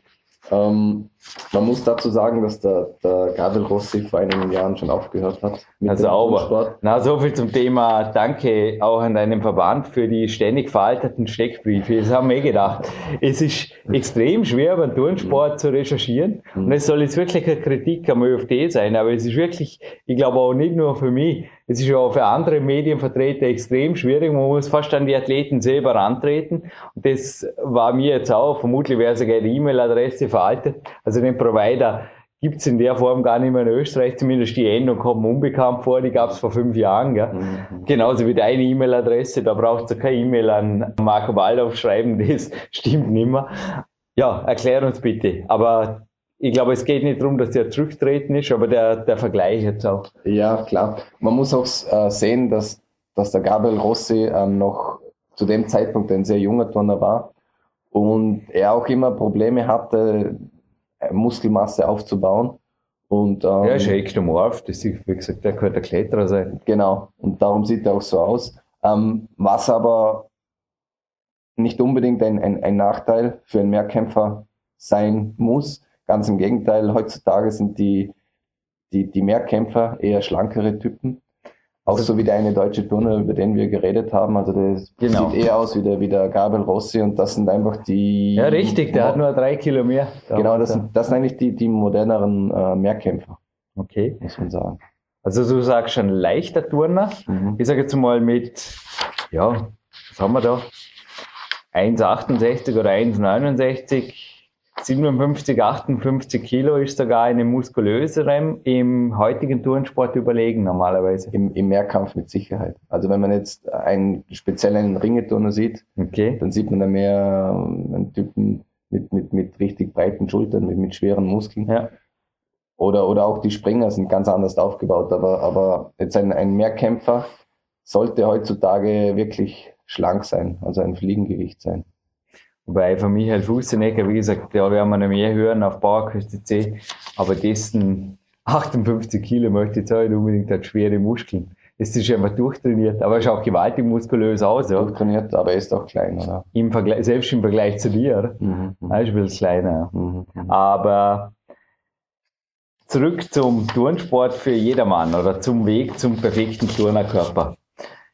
Ähm, man muss dazu sagen, dass der, der Gabriel Rossi vor einigen Jahren schon aufgehört hat.
Mit also sauber. Na, so viel zum Thema. Danke auch an deinem Verband für die ständig veralterten Steckbriefe. Das haben wir eh gedacht. Es ist extrem schwer, beim Turnsport zu recherchieren. Mhm. Und es soll jetzt wirklich eine Kritik am ÖFD sein. Aber es ist wirklich, ich glaube auch nicht nur für mich, es ist ja auch für andere Medienvertreter extrem schwierig. Man muss fast an die Athleten selber antreten. Und das war mir jetzt auch. Vermutlich wäre sogar die E-Mail-Adresse veraltet. Also den Provider gibt es in der Form gar nicht mehr in Österreich. Zumindest die Endung kommt unbekannt vor. Die gab es vor fünf Jahren. Gell? Mhm. Genauso wie deine E-Mail-Adresse. Da braucht ihr keine E-Mail an Marco Waldorf schreiben. Das [laughs] stimmt nicht mehr. Ja, erklär uns bitte. Aber ich glaube, es geht nicht darum, dass der zurücktreten ist, aber der, der Vergleich jetzt auch.
Ja, klar. Man muss auch äh, sehen, dass, dass der Gabriel Rossi ähm, noch zu dem Zeitpunkt ein sehr junger Turner war und er auch immer Probleme hatte, äh, Muskelmasse aufzubauen. Und,
ähm, ja, ist ja ektomorph, das ist, wie gesagt, der könnte ein Kletterer sein.
Genau, und darum sieht er auch so aus. Ähm, was aber nicht unbedingt ein, ein, ein Nachteil für einen Mehrkämpfer sein muss, Ganz im Gegenteil, heutzutage sind die, die, die Mehrkämpfer eher schlankere Typen. Auch also so wie der eine deutsche Turner, über den wir geredet haben. Also der genau. sieht eher aus wie der, wie der Gabriel Rossi und das sind einfach die.
Ja, richtig, der hat nur drei Kilo mehr.
Genau, das sind, das sind eigentlich die, die moderneren äh, Mehrkämpfer.
Okay. Muss man sagen. Also du sagst schon leichter Turner. Mhm. Ich sage jetzt mal mit, ja, was haben wir da? 1,68 oder 1,69 57, 58 Kilo ist sogar eine muskulösere im heutigen Turnsport überlegen normalerweise.
Im, Im Mehrkampf mit Sicherheit. Also wenn man jetzt einen speziellen Ringeturner sieht, okay. dann sieht man da mehr ähm, einen Typen mit, mit, mit richtig breiten Schultern, mit, mit schweren Muskeln. Ja. Oder, oder auch die Springer sind ganz anders aufgebaut. Aber, aber jetzt ein, ein Mehrkämpfer sollte heutzutage wirklich schlank sein, also ein Fliegengewicht sein.
Wobei von Michael Fußenecker, wie gesagt, da werden wir noch mehr hören auf Bauerküste C, aber dessen 58 Kilo möchte ich jetzt auch nicht unbedingt hat schwere Muskeln. Es ist einfach durchtrainiert, aber er schaut gewaltig muskulös aus.
Ja. Durchtrainiert, aber er ist auch klein, oder?
Im Vergleich, selbst im Vergleich zu dir? Mhm, mhm. er ist ein bisschen kleiner. Mhm, mhm, aber zurück zum Turnsport für jedermann oder zum Weg zum perfekten Turnerkörper.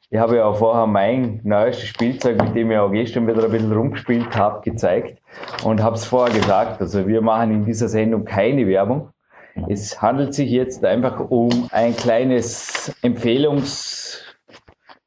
Ich habe ja auch vorher mein neuestes Spielzeug, mit dem ich auch gestern wieder ein bisschen rumgespielt habe, gezeigt und habe es vorher gesagt. Also wir machen in dieser Sendung keine Werbung. Es handelt sich jetzt einfach um ein kleines Empfehlungs,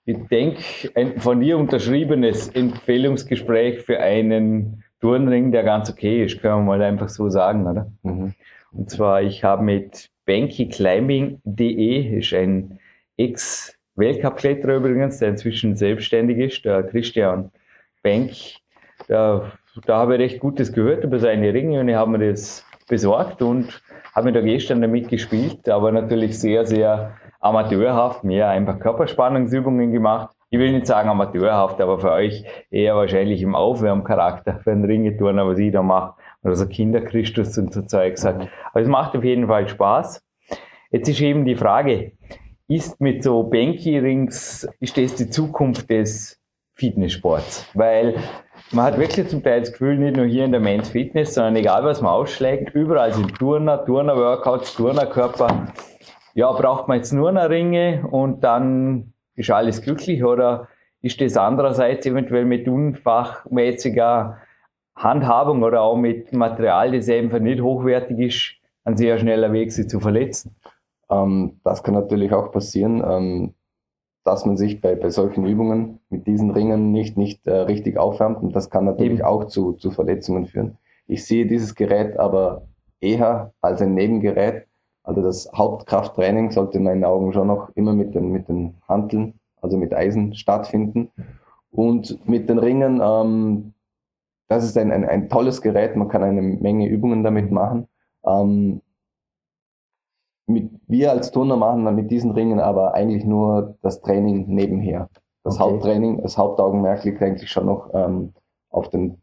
ich denke, ein von dir unterschriebenes Empfehlungsgespräch für einen Turnring, der ganz okay ist, können wir mal einfach so sagen, oder? Mhm. Und zwar, ich habe mit bankyclimbing.de, ist ein Ex- Weltcup-Kletterer übrigens, der inzwischen selbstständig ist, der Christian Benk. Da, da habe ich recht Gutes gehört über seine Ringe und ich habe mir das besorgt und habe mir da gestern damit gespielt, aber natürlich sehr, sehr amateurhaft, mehr einfach Körperspannungsübungen gemacht. Ich will nicht sagen amateurhaft, aber für euch eher wahrscheinlich im Aufwärmcharakter für einen Ringeturner, was ich da mache. Oder so Kinderchristus und so Zeugs hat. Aber es macht auf jeden Fall Spaß. Jetzt ist eben die Frage, ist mit so Banky-Rings, ist das die Zukunft des Fitnesssports? Weil man hat wirklich zum Teil das Gefühl, nicht nur hier in der Men's Fitness, sondern egal was man ausschlägt, überall sind Turner, Turner-Workouts, Turnerkörper. Ja, braucht man jetzt nur noch Ringe und dann ist alles glücklich oder ist das andererseits eventuell mit unfachmäßiger Handhabung oder auch mit Material, das einfach nicht hochwertig ist, ein sehr schneller Weg, sie zu verletzen?
Ähm, das kann natürlich auch passieren. Ähm, dass man sich bei, bei solchen Übungen mit diesen Ringen nicht, nicht äh, richtig aufwärmt und das kann natürlich auch zu, zu Verletzungen führen. Ich sehe dieses Gerät aber eher als ein Nebengerät. Also das Hauptkrafttraining sollte in meinen Augen schon noch immer mit den, mit den Hanteln, also mit Eisen stattfinden. Und mit den Ringen, ähm, das ist ein, ein, ein tolles Gerät, man kann eine Menge Übungen damit machen. Ähm, mit, wir als Turner machen dann mit diesen Ringen aber eigentlich nur das Training nebenher. Das okay. Haupttraining, das Hauptaugenmerk liegt eigentlich schon noch ähm, auf dem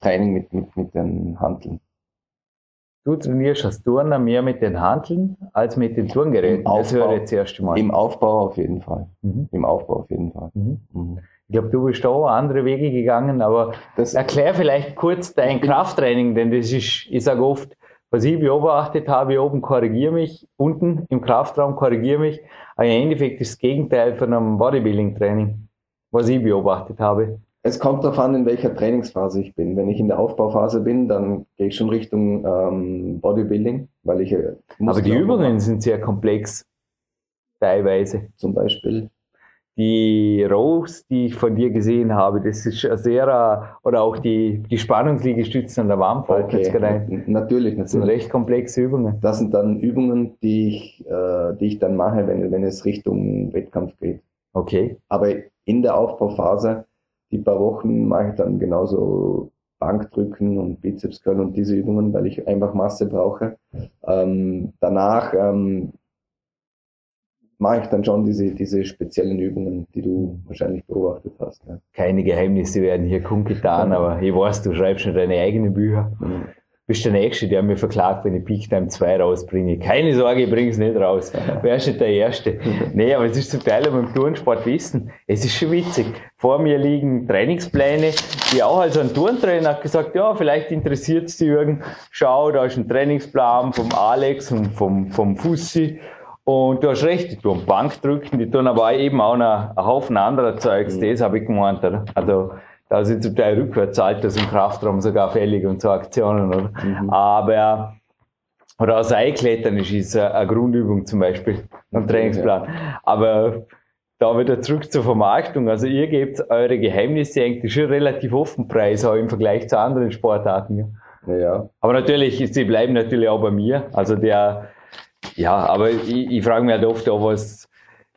Training mit, mit, mit den Handeln.
Du trainierst als Turner mehr mit den Handeln als mit den Turngeräten.
Aufbau, das höre ich jetzt erst Mal. Im Aufbau auf jeden Fall. Mhm. Im Aufbau auf jeden Fall. Mhm.
Mhm. Ich glaube, du bist auch andere Wege gegangen, aber das erklär vielleicht kurz dein Krafttraining, denn das ist, ich sage oft, was ich beobachtet habe, oben korrigiere mich, unten im Kraftraum korrigiere mich, aber im Endeffekt ist das Gegenteil von einem Bodybuilding-Training, was ich beobachtet habe.
Es kommt darauf an, in welcher Trainingsphase ich bin. Wenn ich in der Aufbauphase bin, dann gehe ich schon Richtung ähm, Bodybuilding, weil ich. Äh,
aber die Übungen sind sehr komplex, teilweise.
Zum Beispiel
die Rows, die ich von dir gesehen habe, das ist sehr, oder auch die, die Spannungsliegestützen an der Wand
fällt okay. natürlich.
Das sind recht komplexe Übungen.
Das sind dann Übungen, die ich, äh, die ich dann mache, wenn, wenn es Richtung Wettkampf geht.
Okay.
Aber in der Aufbauphase, die paar Wochen, mache ich dann genauso Bankdrücken und Bizepscurl und diese Übungen, weil ich einfach Masse brauche. Ähm, danach ähm, mache ich dann schon diese, diese speziellen Übungen, die du wahrscheinlich beobachtet hast. Ja.
Keine Geheimnisse werden hier kundgetan, aber ich weiß, du schreibst schon deine eigenen Bücher. Mhm. Bist der Nächste, der mir verklagt, wenn ich Peak Time 2 rausbringe. Keine Sorge, ich bring's nicht raus. Wärst nicht der Erste. Nee, aber es ist zum Teil beim Turnsport wissen. Es ist schon witzig. Vor mir liegen Trainingspläne, die auch als ein Turntrainer hat gesagt, ja, vielleicht interessiert es dich Jürgen. Schau, da ist ein Trainingsplan vom Alex und vom, vom Fussi und du hast recht, die tun Bankdrücken, die tun aber eben auch noch einen Haufen anderer Zeugs, mhm. das habe ich gemeint, oder? Also, da sind zum Teil rückwärts Alters im Kraftraum sogar fällig und so Aktionen, oder? Mhm. Aber, oder auch Seilklettern ist, ist eine Grundübung zum Beispiel, am Trainingsplan. Ja. Aber, da wieder zurück zur Vermarktung. Also ihr gebt eure Geheimnisse eigentlich schon relativ offen preis, auch im Vergleich zu anderen Sportarten.
Ja. ja.
Aber natürlich, sie bleiben natürlich auch bei mir. Also der, ja, aber ich, ich frage mich halt oft, ob was,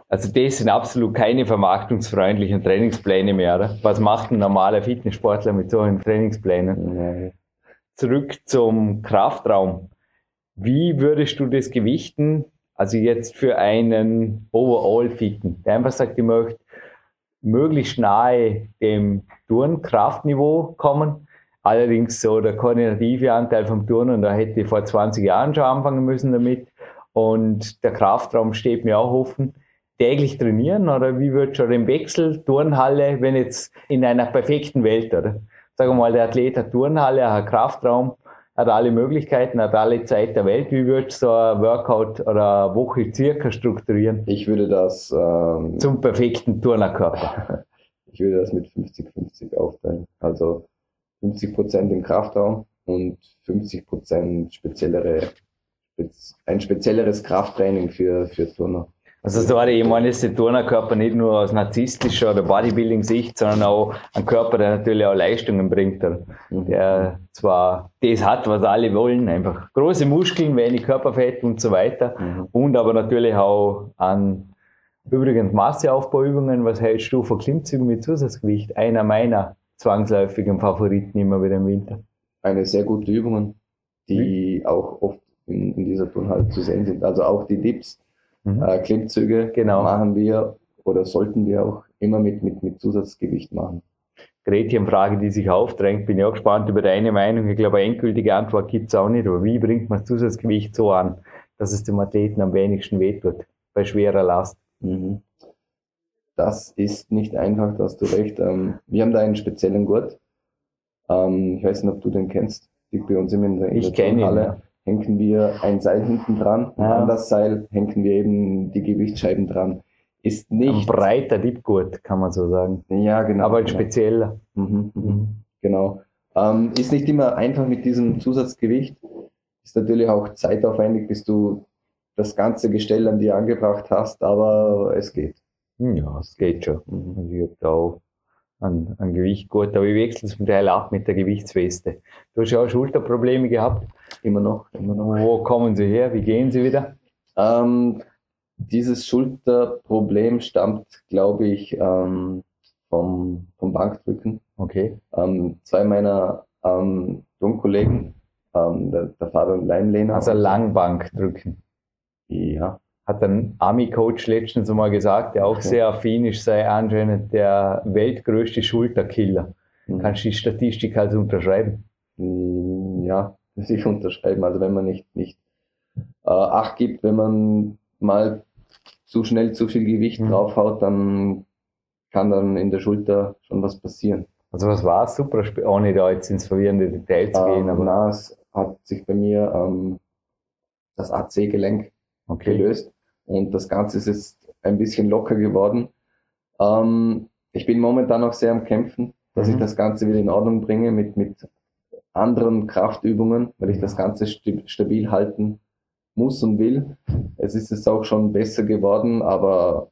also das sind absolut keine vermarktungsfreundlichen Trainingspläne mehr. Oder? Was macht ein normaler Fitnesssportler mit solchen Trainingsplänen? Nee. Zurück zum Kraftraum. Wie würdest du das gewichten? Also jetzt für einen Overall-Fitten, der einfach sagt, ich möchte möglichst nahe dem Turnkraftniveau kommen. Allerdings so der koordinative Anteil vom Turnen, da hätte ich vor 20 Jahren schon anfangen müssen damit. Und der Kraftraum steht mir auch offen. Täglich trainieren oder wie wird schon im Wechsel, Turnhalle, wenn jetzt in einer perfekten Welt, oder? Sagen wir mal, der Athlet hat Turnhalle, hat Kraftraum, hat alle Möglichkeiten, hat alle Zeit der Welt. Wie wird so ein Workout oder eine Woche circa strukturieren?
Ich würde das ähm,
zum perfekten Turnerkörper. [laughs]
ich würde das mit 50-50 aufteilen. Also 50 Prozent im Kraftraum und 50 Prozent speziellere ein spezielleres Krafttraining für, für Turner.
Also so ich meine, ist der Turnerkörper nicht nur aus narzisstischer oder Bodybuilding-Sicht, sondern auch ein Körper, der natürlich auch Leistungen bringt. Mhm. Der zwar das hat, was alle wollen, einfach große Muskeln, wenig Körperfett und so weiter. Mhm. Und aber natürlich auch an übrigens Masseaufbauübungen. Was hältst du von Klimmzügen mit Zusatzgewicht? Einer meiner zwangsläufigen Favoriten immer wieder im Winter.
Eine sehr gute Übung, die mhm. auch oft in, in dieser Turnhalle zu sehen sind. Also auch die Dips, mhm. äh, Klimmzüge genau. machen wir oder sollten wir auch immer mit, mit, mit Zusatzgewicht machen.
Gretchenfrage, die sich aufdrängt, bin ich auch gespannt über deine Meinung. Ich glaube, eine endgültige Antwort gibt es auch nicht, aber wie bringt man das Zusatzgewicht so an, dass es dem Athleten am wenigsten wehtut, bei schwerer Last? Mhm.
Das ist nicht einfach, da hast du recht. Ähm, wir haben da einen speziellen Gurt. Ähm, ich weiß nicht, ob du den kennst. Liegt bei uns immer in der,
ich kenne ihn, ja
hängen wir ein Seil hinten dran ja. an das Seil hängen wir eben die Gewichtsscheiben dran. Ist nicht. Ein
breiter Dipgurt, kann man so sagen.
Ja, genau.
Aber genau. spezieller.
Mhm, mhm. Mhm. Genau. Ähm, ist nicht immer einfach mit diesem Zusatzgewicht. Ist natürlich auch zeitaufwendig, bis du das ganze Gestell an dir angebracht hast, aber es geht.
Hm, ja, das geht schon. Mhm. Ich habe da auch an, an Gewicht gut, aber ich wechsle zum Teil ab mit der Gewichtsweste. Du hast ja auch Schulterprobleme gehabt.
Immer noch, immer noch.
Wo kommen sie her? Wie gehen sie wieder?
Ähm, dieses Schulterproblem stammt, glaube ich, ähm, vom, vom Bankdrücken.
Okay.
Ähm, zwei meiner ähm, Turnkollegen, ähm, der, der Fabian Leimlehner.
Also Langbankdrücken.
Ja.
Hat ein Army-Coach letztens mal gesagt, der auch okay. sehr affin ist, sei anscheinend der weltgrößte Schulterkiller. Mhm. Kannst du die Statistik also unterschreiben?
Mm, ja, muss ich unterschreiben. Also wenn man nicht, nicht äh, Acht gibt, wenn man mal zu schnell zu viel Gewicht mhm. draufhaut, dann kann dann in der Schulter schon was passieren.
Also was war super, ohne da jetzt ins verwirrende Detail zu gehen?
Ähm, aber na, es hat sich bei mir ähm, das AC-Gelenk okay. gelöst und das Ganze ist jetzt ein bisschen locker geworden. Ähm, ich bin momentan auch sehr am Kämpfen, dass mhm. ich das Ganze wieder in Ordnung bringe mit, mit anderen Kraftübungen, weil ich das Ganze stabil halten muss und will. Es ist es auch schon besser geworden, aber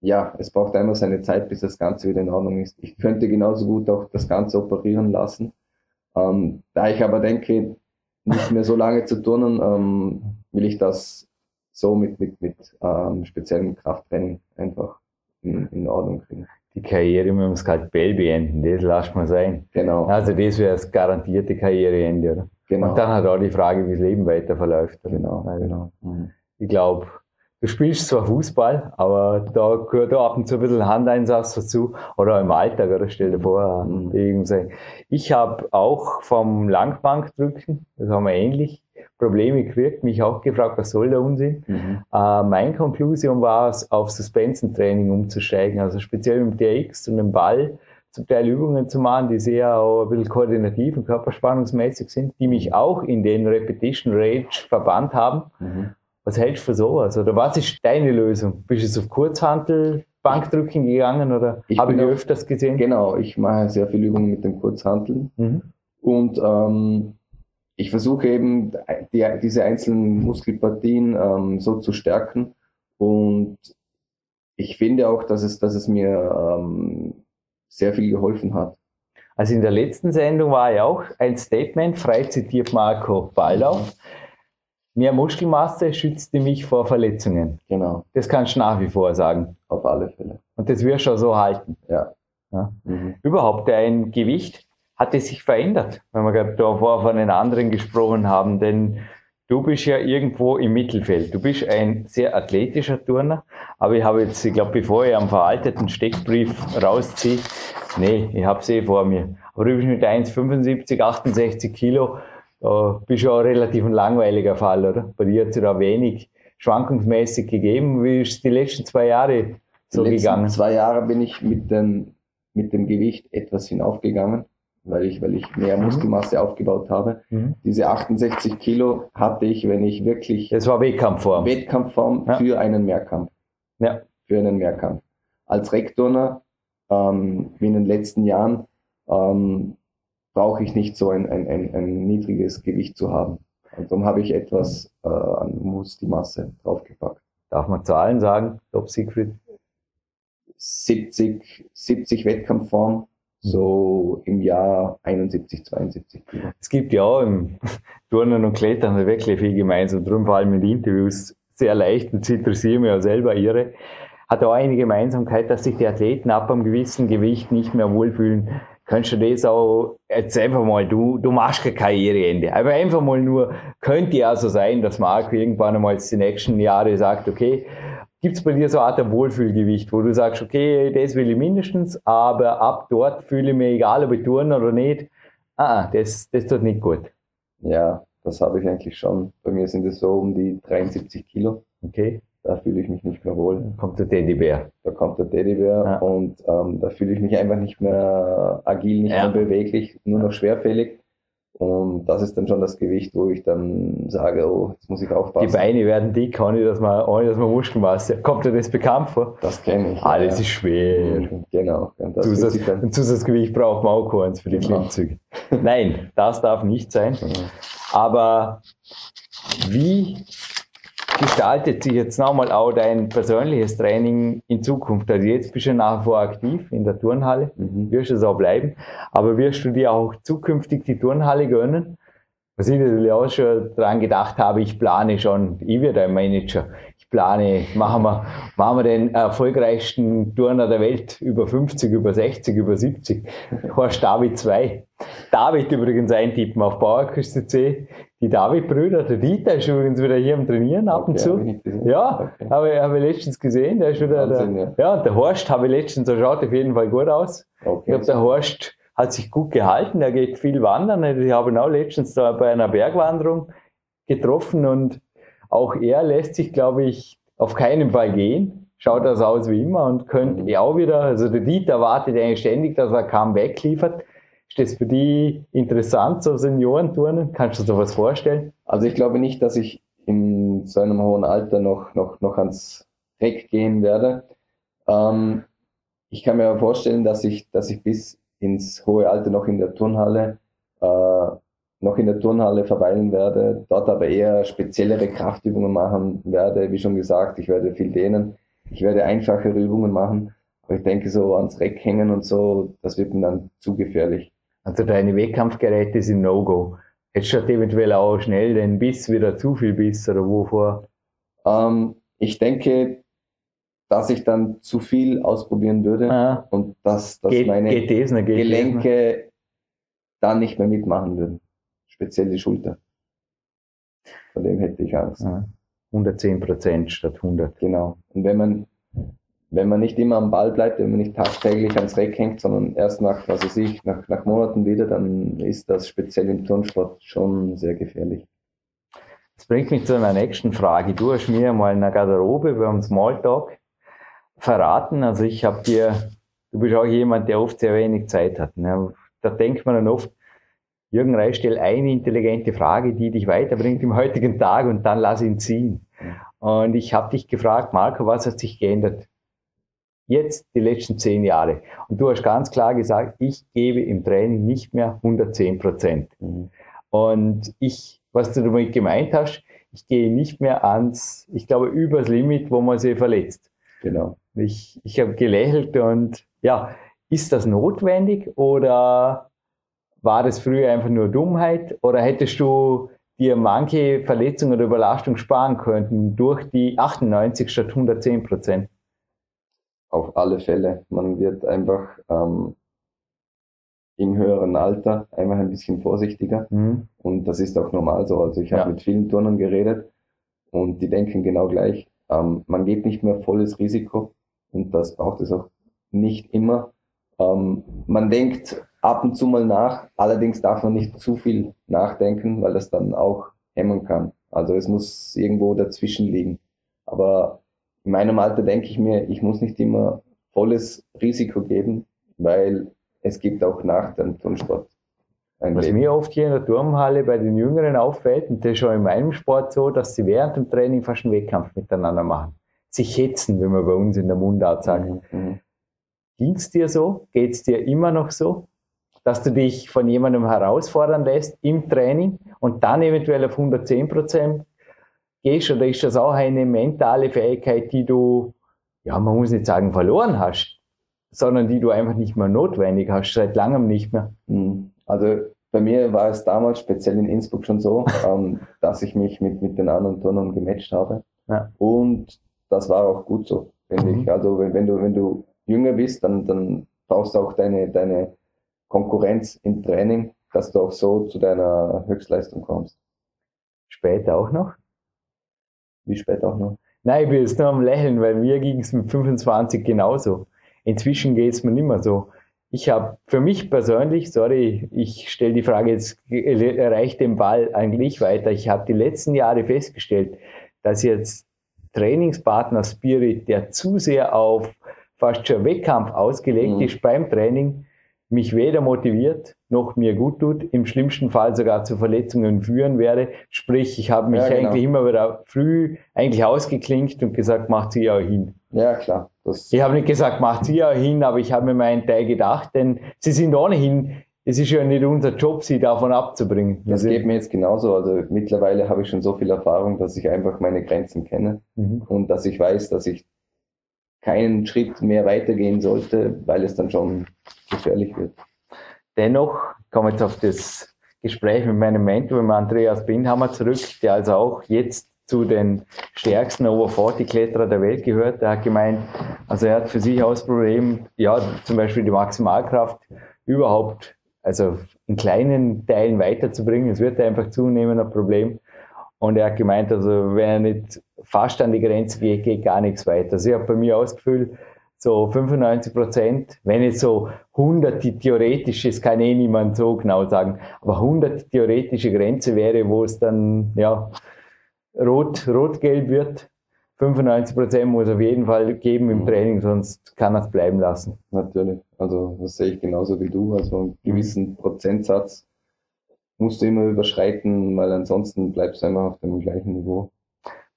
ja, es braucht einmal seine Zeit, bis das Ganze wieder in Ordnung ist. Ich könnte genauso gut auch das Ganze operieren lassen. Ähm, da ich aber denke, nicht mehr so lange zu turnen, ähm, will ich das so mit, mit, mit ähm, speziellem Krafttraining einfach in, in Ordnung kriegen.
Die Karriere mit dem Skalpell beenden, das lasst man sein.
Genau.
Also das wäre das garantierte Karriereende, oder? Genau. Und dann hat auch die Frage, wie das Leben weiter verläuft.
Genau, Weil, genau. Mhm.
Ich glaube, du spielst zwar Fußball, aber da gehört auch ab und zu ein bisschen Handeinsatz dazu. Oder im Alltag, oder stell dir vor, mhm. Ich habe auch vom Langbankdrücken, das haben wir ähnlich, Probleme gekriegt, mich auch gefragt, was soll der Unsinn? Mhm. Äh, meine Konklusion war es, auf Suspensentraining umzusteigen, also speziell mit dem DX und dem Ball zum Teil Übungen zu machen, die sehr auch ein bisschen koordinativ und körperspannungsmäßig sind, die mich auch in den Repetition Rage verbannt haben. Mhm. Was hältst du für sowas? Oder was ist deine Lösung? Bist du jetzt auf Kurzhantel Bankdrücken gegangen oder habe ich öfters gesehen?
Genau, ich mache sehr viele Übungen mit den Kurzhanteln mhm. und ähm, ich versuche eben die, diese einzelnen Muskelpartien ähm, so zu stärken und ich finde auch, dass es, dass es mir ähm, sehr viel geholfen hat.
Also in der letzten Sendung war ja auch ein Statement, frei zitiert Marco Ballauf. Mehr Muskelmasse schützte mich vor Verletzungen.
Genau.
Das kannst du nach wie vor sagen.
Auf alle Fälle.
Und das wirst du auch so halten.
Ja.
ja. Mhm. Überhaupt dein Gewicht hat es sich verändert, wenn wir gerade davor von den anderen gesprochen haben, denn Du bist ja irgendwo im Mittelfeld. Du bist ein sehr athletischer Turner, aber ich habe jetzt, ich glaube, bevor ich am veralteten Steckbrief rausziehe, nee, ich habe sie eh vor mir. Aber du bist mit 1,75, 68 Kilo, da bist du auch relativ ein langweiliger Fall, oder? Bei dir hat es ja da wenig schwankungsmäßig gegeben. Wie ist es die letzten zwei Jahre so
die
letzten gegangen?
Zwei Jahre bin ich mit dem, mit dem Gewicht etwas hinaufgegangen weil ich, weil ich mehr mhm. Muskelmasse aufgebaut habe. Mhm. Diese 68 Kilo hatte ich, wenn ich wirklich.
Das war Wettkampfform.
Wettkampfform ja. für einen Mehrkampf.
Ja.
Für einen Mehrkampf. Als Rekturner, ähm, wie in den letzten Jahren, ähm, brauche ich nicht so ein, ein, ein, ein niedriges Gewicht zu haben. Und darum habe ich etwas äh, an Muskelmasse draufgepackt.
Darf man Zahlen sagen, Top Siegfried?
70, 70 Wettkampfform, so im Jahr 71, 72
Kilo. Es gibt ja auch im [laughs] Turnen und Klettern wirklich viel gemeinsam. Darum vor allem mit Interviews sehr leicht und sie interessieren mich ja selber ihre. Hat auch eine Gemeinsamkeit, dass sich die Athleten ab einem gewissen Gewicht nicht mehr wohlfühlen. Könntest du das auch jetzt einfach mal, du, du machst kein Karriereende. Aber einfach mal nur, könnte ja so sein, dass Marco irgendwann einmal die nächsten Jahre sagt, okay, Gibt es bei dir so eine Art Wohlfühlgewicht, wo du sagst, okay, das will ich mindestens, aber ab dort fühle ich mich, egal ob ich turne oder nicht, ah, das, das tut nicht gut.
Ja, das habe ich eigentlich schon. Bei mir sind es so um die 73 Kilo.
Okay.
Da fühle ich mich nicht mehr wohl. Da
kommt der Teddybär.
Da kommt der Teddybär ja. und ähm, da fühle ich mich einfach nicht mehr agil, nicht ja. mehr beweglich, nur noch schwerfällig. Und das ist dann schon das Gewicht, wo ich dann sage, oh, jetzt muss ich aufpassen.
Die Beine werden dick, ohne dass man, ohne dass man Muskelmasse. Kommt dir das bekannt vor?
Das kenne ich.
Ah, das ja. ist schwer.
Genau.
Das Zusatz, ein Zusatzgewicht braucht man auch keins für die genau. Klimmzüge. [laughs] Nein, das darf nicht sein. Aber wie gestaltet sich jetzt nochmal auch dein persönliches Training in Zukunft? Also jetzt bist du nach wie vor aktiv in der Turnhalle, mhm. wirst du so bleiben, aber wirst du dir auch zukünftig die Turnhalle gönnen? Was ich natürlich auch schon dran gedacht habe, ich plane schon, ich werde ein Manager, ich plane, machen wir, machen wir den erfolgreichsten Turner der Welt über 50, über 60, über 70. Horst David 2. David übrigens eintippen auf Bauerküste C. Die David-Brüder, der Dieter ist übrigens wieder hier am Trainieren ab und okay, zu. Ja, okay. habe, habe ich letztens gesehen, der ist wieder, Wahnsinn, der, ja. ja, und der Horst habe ich letztens, der schaut auf jeden Fall gut aus. Okay, ich glaube, der Horst, hat sich gut gehalten, er geht viel wandern. Ich habe ihn auch letztens da bei einer Bergwanderung getroffen und auch er lässt sich, glaube ich, auf keinen Fall gehen. Schaut das aus wie immer und könnte mhm. auch wieder, also der Dieter wartet eigentlich ständig, dass er Comeback liefert. Ist das für die interessant, so Seniorenturnen? Kannst du dir sowas vorstellen?
Also ich glaube nicht, dass ich in so einem hohen Alter noch, noch, noch ans Reck gehen werde. Ähm, ich kann mir vorstellen, dass ich, dass ich bis ins hohe Alter noch in der Turnhalle, äh, noch in der Turnhalle verweilen werde, dort aber eher speziellere Kraftübungen machen werde. Wie schon gesagt, ich werde viel dehnen, ich werde einfachere Übungen machen, aber ich denke so ans Reck hängen und so, das wird mir dann zu gefährlich.
Also deine Wettkampfgeräte sind No-Go. Hättest du eventuell auch schnell den Biss wieder zu viel Biss oder wovor?
Ähm, ich denke, dass ich dann zu viel ausprobieren würde ah. und dass, dass geht, meine geht das, geht Gelenke das, dann nicht mehr mitmachen würden. Speziell die Schulter. Von dem hätte ich Angst. Ah.
110 Prozent statt 100.
Genau. Und wenn man, wenn man nicht immer am Ball bleibt, wenn man nicht tagtäglich ans Reck hängt, sondern erst nach, was weiß ich, nach, nach Monaten wieder, dann ist das speziell im Turnsport schon sehr gefährlich.
Das bringt mich zu einer nächsten Frage. Du hast mir mal in der Garderobe beim Smalltalk verraten. Also ich habe dir, du bist auch jemand, der oft sehr wenig Zeit hat. Ne? Da denkt man dann oft, Jürgen Reis stellt eine intelligente Frage, die dich weiterbringt im heutigen Tag und dann lass ihn ziehen. Und ich habe dich gefragt, Marco, was hat sich geändert? Jetzt die letzten zehn Jahre. Und du hast ganz klar gesagt, ich gebe im Training nicht mehr 110 Prozent. Mhm. Und ich, was du damit gemeint hast, ich gehe nicht mehr ans, ich glaube, übers Limit, wo man sich verletzt.
Genau.
Ich, ich habe gelächelt und ja, ist das notwendig oder war das früher einfach nur Dummheit oder hättest du dir manche Verletzungen oder Überlastung sparen können durch die 98 statt 110 Prozent?
Auf alle Fälle. Man wird einfach ähm, im höheren Alter einfach ein bisschen vorsichtiger mhm. und das ist auch normal so. Also ich habe ja. mit vielen Turnern geredet und die denken genau gleich. Ähm, man geht nicht mehr volles Risiko und das braucht es auch nicht immer. Ähm, man denkt ab und zu mal nach, allerdings darf man nicht zu viel nachdenken, weil das dann auch hemmen kann. Also es muss irgendwo dazwischen liegen. Aber in meinem Alter denke ich mir, ich muss nicht immer volles Risiko geben, weil es gibt auch nach dem Turnsport
was Leben. mir oft hier in der Turmhalle bei den Jüngeren auffällt, und das ist schon in meinem Sport so, dass sie während dem Training fast einen Wettkampf miteinander machen. Sich hetzen, wie man bei uns in der Mundart sagt. Mhm. mhm. Ging's dir so? Geht's dir immer noch so? Dass du dich von jemandem herausfordern lässt im Training und dann eventuell auf 110 Prozent gehst? Oder ist das auch eine mentale Fähigkeit, die du, ja, man muss nicht sagen, verloren hast, sondern die du einfach nicht mehr notwendig hast, seit langem nicht mehr?
Mhm. Also bei mir war es damals speziell in Innsbruck schon so, [laughs] ähm, dass ich mich mit, mit den anderen Turnern gematcht habe. Ja. Und das war auch gut so, finde mhm. ich. Also wenn, wenn, du, wenn du jünger bist, dann, dann brauchst du auch deine, deine Konkurrenz im Training, dass du auch so zu deiner Höchstleistung kommst.
Später auch noch?
Wie später auch noch?
Nein, ich bin jetzt nur am Lächeln, weil mir ging es mit 25 genauso. Inzwischen geht es mir nicht mehr so. Ich habe für mich persönlich, sorry, ich stelle die Frage jetzt, erreicht den Ball eigentlich weiter. Ich habe die letzten Jahre festgestellt, dass jetzt Trainingspartner Spirit, der zu sehr auf fast schon Wettkampf ausgelegt mhm. ist beim Training, mich weder motiviert noch mir gut tut, im schlimmsten Fall sogar zu Verletzungen führen werde. Sprich, ich habe mich ja, genau. eigentlich immer wieder früh eigentlich ausgeklinkt und gesagt, macht sie ja hin.
Ja, klar.
Das ich habe nicht gesagt, macht sie ja hin, aber ich habe mir meinen Teil gedacht, denn sie sind ohnehin es ist ja nicht unser Job, sie davon abzubringen.
Das geht mir jetzt genauso. Also mittlerweile habe ich schon so viel Erfahrung, dass ich einfach meine Grenzen kenne mhm. und dass ich weiß, dass ich keinen Schritt mehr weitergehen sollte, weil es dann schon gefährlich wird.
Dennoch komme jetzt auf das Gespräch mit meinem Mentor, mit Andreas Bindhammer zurück, der also auch jetzt zu den stärksten Over 40 Kletterer der Welt gehört. Der hat gemeint, also er hat für sich aus Problem, ja, zum Beispiel die Maximalkraft überhaupt also in kleinen Teilen weiterzubringen. Es wird einfach zunehmend ein Problem. Und er hat gemeint, also wenn er nicht fast an die Grenze geht, geht gar nichts weiter. Also ich habe bei mir ausgefüllt, so 95 Prozent, wenn jetzt so 100 die theoretische, das kann eh niemand so genau sagen, aber 100 die theoretische Grenze wäre, wo es dann, ja, rot, rot-gelb wird, 95 Prozent muss auf jeden Fall geben im mhm. Training, sonst kann er es bleiben lassen.
Natürlich. Also das sehe ich genauso wie du. Also einen gewissen Prozentsatz musst du immer überschreiten, weil ansonsten bleibst du immer auf dem gleichen Niveau.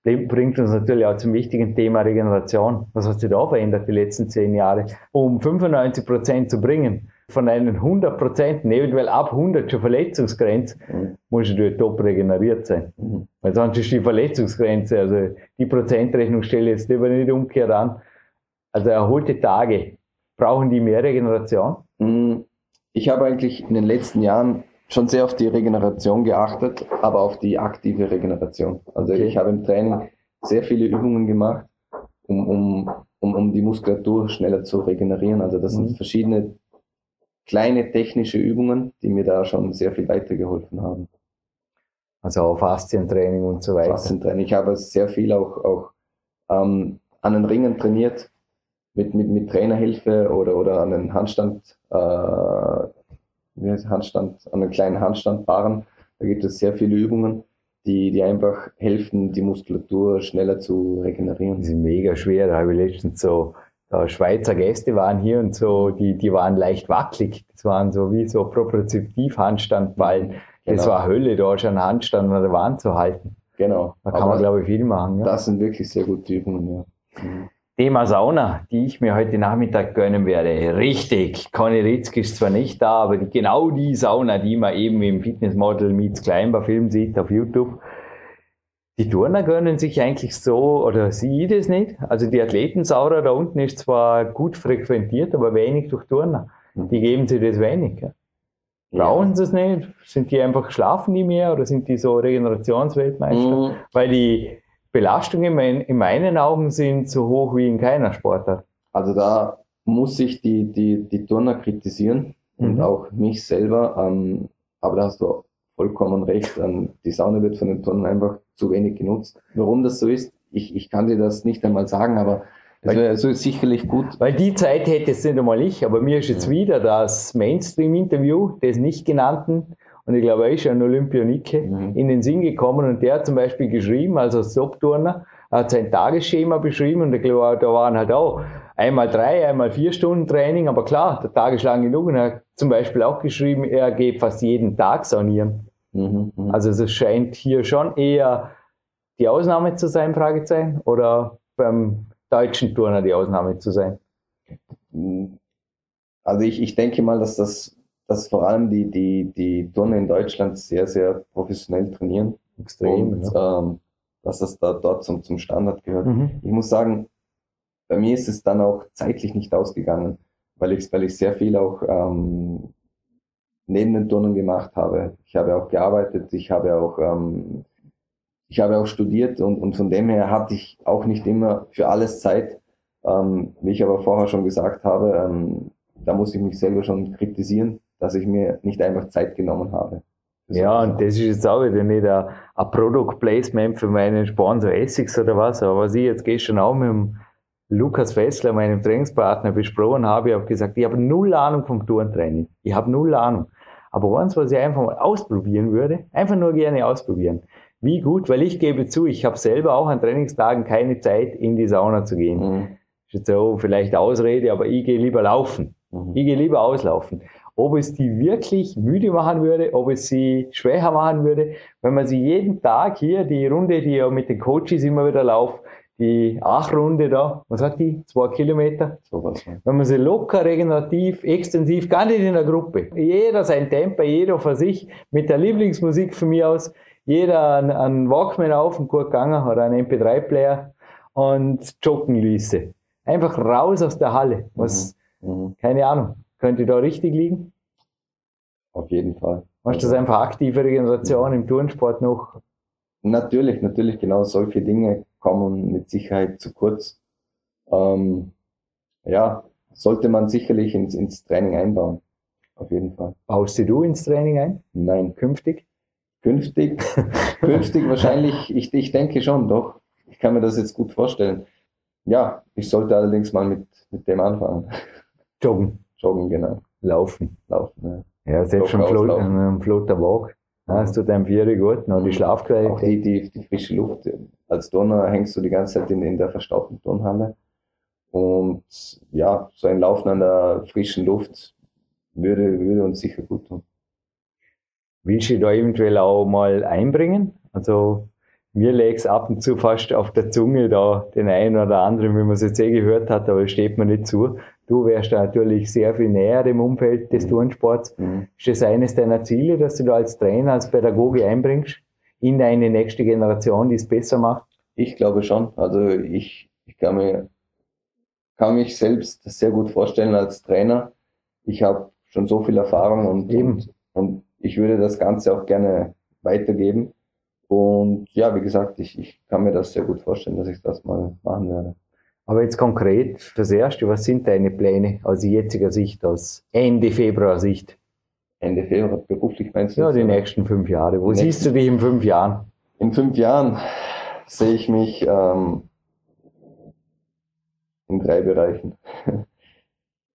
Bringt uns natürlich auch zum wichtigen Thema Regeneration. Was hat sich da verändert die letzten zehn Jahre? Um 95 Prozent zu bringen, von einem 100 Prozent, eventuell ab 100 schon Verletzungsgrenze, mhm. musst du top regeneriert sein. Mhm. Weil sonst ist die Verletzungsgrenze, also die Prozentrechnung stelle ich jetzt lieber nicht umgekehrt an. Also erholte Tage, brauchen die mehr Regeneration?
Mhm. Ich habe eigentlich in den letzten Jahren schon sehr auf die Regeneration geachtet, aber auf die aktive Regeneration. Also okay. ich habe im Training sehr viele Übungen gemacht, um, um, um, um die Muskulatur schneller zu regenerieren. Also das mhm. sind verschiedene kleine technische Übungen, die mir da schon sehr viel weitergeholfen haben.
Also auch Faszientraining und so weiter.
Faszientraining. Ich habe sehr viel auch, auch ähm, an den Ringen trainiert, mit, mit, mit Trainerhilfe oder, oder an den Handstand, äh, Handstand, an den kleinen Handstandbaren. Da gibt es sehr viele Übungen, die, die einfach helfen, die Muskulatur schneller zu regenerieren.
Die sind mega schwer. Da habe ich letztens so Schweizer Gäste waren hier und so, die, die waren leicht wackelig. Das waren so wie so propriozeptiv Handstandballen. Genau. Das war Hölle, da schon einen Handstand an der Wand zu halten.
Genau.
Da kann Aber man, glaube ich, viel machen.
Ja. Das sind wirklich sehr gute Übungen, ja.
Mhm. Thema Sauna, die ich mir heute Nachmittag gönnen werde. Richtig, Conny Ritzk ist zwar nicht da, aber die, genau die Sauna, die man eben im Fitnessmodel Meets Climber Film sieht auf YouTube, die Turner gönnen sich eigentlich so, oder sie das nicht. Also die Athletensaura da unten ist zwar gut frequentiert, aber wenig durch Turner. Mhm. Die geben sich das wenig. Ja. Brauchen sie es nicht? Sind die einfach, schlafen die mehr oder sind die so Regenerationsweltmeister? Mhm. Weil die Belastungen in, in meinen Augen sind so hoch wie in keiner Sportart.
Also da muss ich die, die, die Turner kritisieren und mhm. auch mich selber. Ähm, aber da hast du vollkommen recht. Ähm, die Sauna wird von den Turnen einfach zu wenig genutzt. Warum das so ist, ich, ich kann dir das nicht einmal sagen, aber es wäre also sicherlich gut.
Weil die Zeit hätte es nicht einmal ich, aber mir ist jetzt wieder das Mainstream-Interview des nicht genannten, und ich glaube, er ist ein Olympionike, mhm. in den Sinn gekommen und der hat zum Beispiel geschrieben, also als Top-Turner, hat sein Tagesschema beschrieben und ich glaube, da waren halt auch einmal drei, einmal vier Stunden Training, aber klar, der Tag ist lang genug und er hat zum Beispiel auch geschrieben, er geht fast jeden Tag saunieren. Mhm, mh. Also es scheint hier schon eher die Ausnahme zu sein, Fragezeichen, oder beim deutschen Turner die Ausnahme zu sein?
Also ich, ich denke mal, dass das dass vor allem die, die, die Turner in Deutschland sehr, sehr professionell trainieren. Extrem. Und ja. ähm, dass das da dort zum, zum Standard gehört. Mhm. Ich muss sagen, bei mir ist es dann auch zeitlich nicht ausgegangen, weil ich, weil ich sehr viel auch ähm, neben den Turnen gemacht habe. Ich habe auch gearbeitet, ich habe auch, ähm, ich habe auch studiert und, und von dem her hatte ich auch nicht immer für alles Zeit. Ähm, wie ich aber vorher schon gesagt habe, ähm, da muss ich mich selber schon kritisieren, dass ich mir nicht einfach Zeit genommen habe.
Ja, und das ist jetzt auch wieder nicht ein, ein Product Placement für meinen Sponsor Essex oder was, aber was ich jetzt gestern auch mit dem Lukas Fessler, meinem Trainingspartner, besprochen habe, ich habe gesagt, ich habe null Ahnung vom Turntraining. Ich habe null Ahnung. Aber eins, was ich einfach mal ausprobieren würde, einfach nur gerne ausprobieren. Wie gut, weil ich gebe zu, ich habe selber auch an Trainingstagen keine Zeit, in die Sauna zu gehen. Mhm. Ist jetzt so vielleicht Ausrede, aber ich gehe lieber laufen. Mhm. Ich gehe lieber auslaufen. Ob es die wirklich müde machen würde, ob es sie schwächer machen würde, wenn man sie jeden Tag hier, die Runde, die ich mit den Coaches immer wieder laufe, die Achrunde da, was hat die? Zwei Kilometer? So was, ja. Wenn man sie locker, regenerativ, extensiv, gar nicht in der Gruppe. Jeder sein Tempo, jeder für sich, mit der Lieblingsmusik von mir aus, jeder einen, Walkman auf und gut gegangen, hat einen MP3-Player und joggen ließe. Einfach raus aus der Halle. Was, mhm. Mhm. keine Ahnung, könnte da richtig liegen?
Auf jeden Fall.
Hast du das einfach aktive Regeneration im Turnsport noch?
Natürlich, natürlich, genau solche Dinge kommen mit Sicherheit zu kurz. Ähm, ja, sollte man sicherlich ins, ins Training einbauen. Auf jeden Fall.
Baust du ins Training ein?
Nein.
Künftig?
Künftig? [laughs] künftig wahrscheinlich, ich, ich denke schon, doch. Ich kann mir das jetzt gut vorstellen. Ja, ich sollte allerdings mal mit, mit dem anfangen.
Joggen.
Joggen, genau.
Laufen.
Laufen,
ja. Ja, selbst schon Flot, ein flotter Walk. Ja, es tut einem Viere gut, noch die Schlafqualität.
Auch die, die, die frische Luft. Als Turner hängst du die ganze Zeit in, in der verstaubten Turnhalle. Und ja, so ein Laufen an der frischen Luft würde, würde uns sicher gut tun.
Willst du da eventuell auch mal einbringen? Also mir legt's ab und zu fast auf der Zunge da den einen oder anderen, wenn man es jetzt eh gehört hat, aber es steht mir nicht zu. Du wärst da natürlich sehr viel näher dem Umfeld des mhm. Turnsports. Mhm. Ist das eines deiner Ziele, dass du da als Trainer, als Pädagoge einbringst in deine nächste Generation, die es besser macht?
Ich glaube schon. Also ich, ich kann, mir, kann mich selbst sehr gut vorstellen als Trainer. Ich habe schon so viel Erfahrung und, und, und ich würde das Ganze auch gerne weitergeben. Und ja, wie gesagt, ich, ich kann mir das sehr gut vorstellen, dass ich das mal machen werde.
Aber jetzt konkret fürs Erste, was sind deine Pläne aus jetziger Sicht, aus Ende Februar Sicht?
Ende Februar, beruflich meinst
du? Ja, die nächsten fünf Jahre. Wo siehst du dich in fünf Jahren?
In fünf Jahren sehe ich mich ähm, in drei Bereichen. [laughs]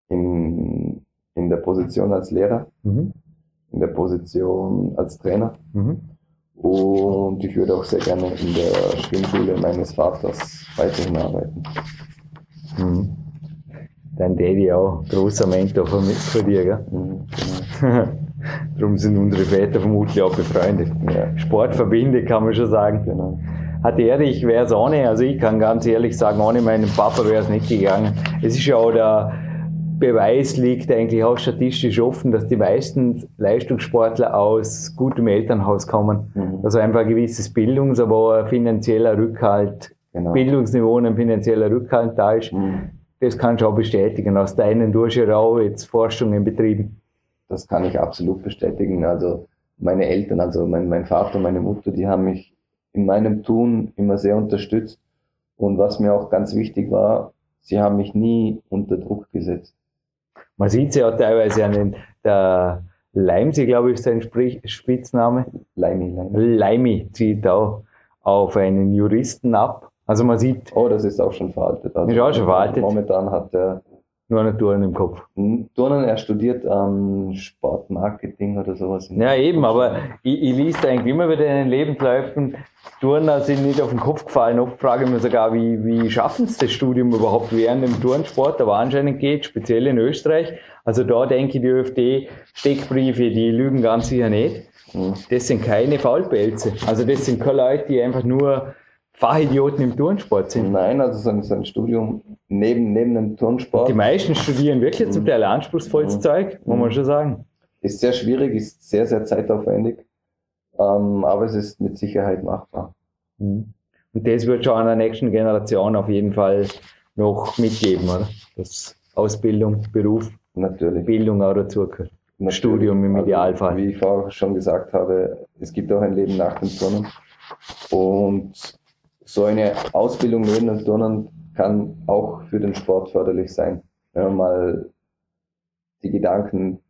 In, in der Position als Lehrer, mhm. in der Position als Trainer mhm. Und ich würde auch sehr gerne in der Schwimmschule meines Vaters weiterhin arbeiten.
Mhm. Dein Daddy auch großer Mentor von, von dir, gell? Mhm, genau. [laughs] Darum sind unsere Väter vermutlich auch befreundet. Ja. Sportverbinde kann man schon sagen. Genau. Hat er, ich wäre es ohne, also ich kann ganz ehrlich sagen, ohne meinen Papa wäre es nicht gegangen. Es ist ja auch der Beweis liegt eigentlich auch statistisch offen, dass die meisten Leistungssportler aus gutem Elternhaus kommen. Mhm. Also einfach ein gewisses Bildungs-, aber ein finanzieller Rückhalt genau. Bildungsniveau und ein finanzieller Rückhalt da ist. Mhm. Das kannst du auch bestätigen. Aus deinen du hast ja auch jetzt Forschungen betrieben.
Das kann ich absolut bestätigen. Also meine Eltern, also mein, mein Vater meine Mutter, die haben mich in meinem Tun immer sehr unterstützt. Und was mir auch ganz wichtig war, sie haben mich nie unter Druck gesetzt.
Man sieht sie ja teilweise an den, der Leimsi, glaube ich, ist sein Spitzname.
Leimi,
Leimi. Leimi zieht auch auf einen Juristen ab, also man sieht.
Oh, das ist auch schon veraltet.
Also ist auch schon veraltet.
Momentan hat er
nur eine Turnen im Kopf.
Turnen, er studiert ähm, Sportmarketing oder sowas.
Ja, eben, aber ich, ich liest eigentlich immer wieder in den Lebensläufen, Turner sind nicht auf den Kopf gefallen. Oft frage ich mich sogar, wie, wie schaffen sie das Studium überhaupt während dem Turnsport, aber anscheinend geht, speziell in Österreich. Also da denke ich, die ÖFD-Steckbriefe, die lügen ganz sicher nicht. Mhm. Das sind keine Faulpelze. Also das sind keine Leute, die einfach nur Fachidioten im Turnsport sind.
Nein, also so ein, so ein Studium neben, neben dem Turnsport.
Die meisten studieren wirklich zum Teil anspruchsvolles mhm. Zeug, muss man mhm. schon sagen.
Ist sehr schwierig, ist sehr, sehr zeitaufwendig, ähm, aber es ist mit Sicherheit machbar.
Mhm. Und das wird schon einer nächsten Generation auf jeden Fall noch mitgeben, oder? Das Ausbildung, Beruf,
Natürlich.
Bildung auch dazu gehört. Studium im also, Idealfall.
Wie ich vorher schon gesagt habe, es gibt auch ein Leben nach dem Turnen. Und so eine Ausbildung neben dem Turnen kann auch für den Sport förderlich sein, wenn man mal die Gedanken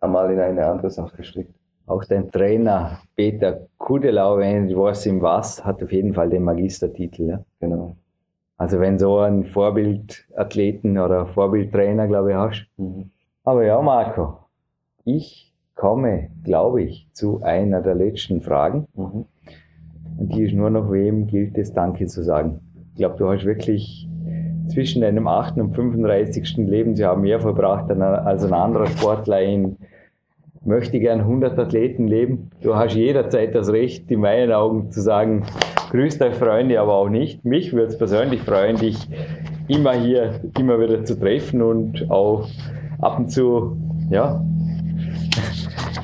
einmal in eine andere Sache steckt.
Auch dein Trainer Peter Kudelau, wenn ich weiß im was, hat auf jeden Fall den Magistertitel. Ja?
Genau.
Also wenn so einen Vorbildathleten oder Vorbildtrainer, glaube ich, hast. Mhm. Aber ja, Marco, ich komme, glaube ich, zu einer der letzten Fragen. Mhm. Und die ist nur noch, wem gilt es Danke zu sagen. Ich glaube, du hast wirklich zwischen deinem 8. und 35. Lebensjahr mehr verbracht als ein anderer Sportler in möchte gern 100 Athleten leben. Du hast jederzeit das Recht, in meinen Augen zu sagen, grüßt euch Freunde, aber auch nicht. Mich würde es persönlich freuen, dich immer hier, immer wieder zu treffen und auch ab und zu, ja,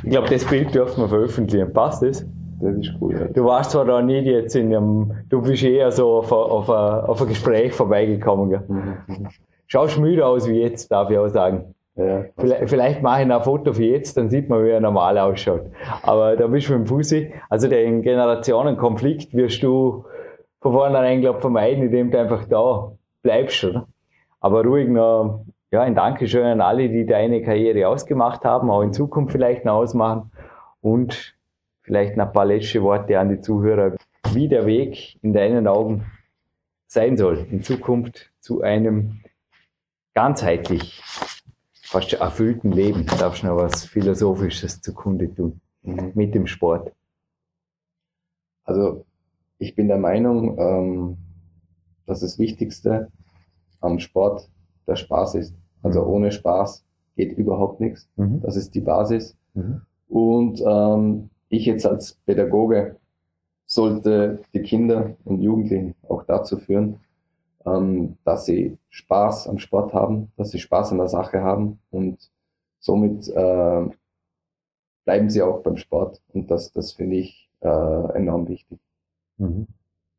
ich glaube, das Bild dürfen wir veröffentlichen. Passt das?
Das ist cool. Ja.
Du warst zwar da nicht jetzt in einem, du bist eher so auf, auf, ein, auf ein Gespräch vorbeigekommen. Gell? Mhm. Schaust müde aus wie jetzt, darf ich auch sagen. Ja, vielleicht, vielleicht mache ich ein Foto für jetzt, dann sieht man, wie er normal ausschaut. Aber da bist du mit dem Fußi. Also den Generationenkonflikt wirst du von vornherein, glaube vermeiden, indem du einfach da bleibst, oder? Aber ruhig noch, ja, ein Dankeschön an alle, die deine Karriere ausgemacht haben, auch in Zukunft vielleicht noch ausmachen. Und vielleicht noch ein paar letzte Worte an die Zuhörer, wie der Weg in deinen Augen sein soll in Zukunft zu einem ganzheitlich fast erfüllten Leben. Da darfst du noch was Philosophisches zugrunde tun mhm. mit dem Sport.
Also ich bin der Meinung, ähm, dass das Wichtigste am Sport der Spaß ist. Also mhm. ohne Spaß geht überhaupt nichts. Mhm. Das ist die Basis. Mhm. Und ähm, ich jetzt als Pädagoge sollte die Kinder und Jugendlichen auch dazu führen, ähm, dass sie Spaß am Sport haben, dass sie Spaß an der Sache haben und somit äh, bleiben sie auch beim Sport und das, das finde ich äh, enorm wichtig.
Mhm.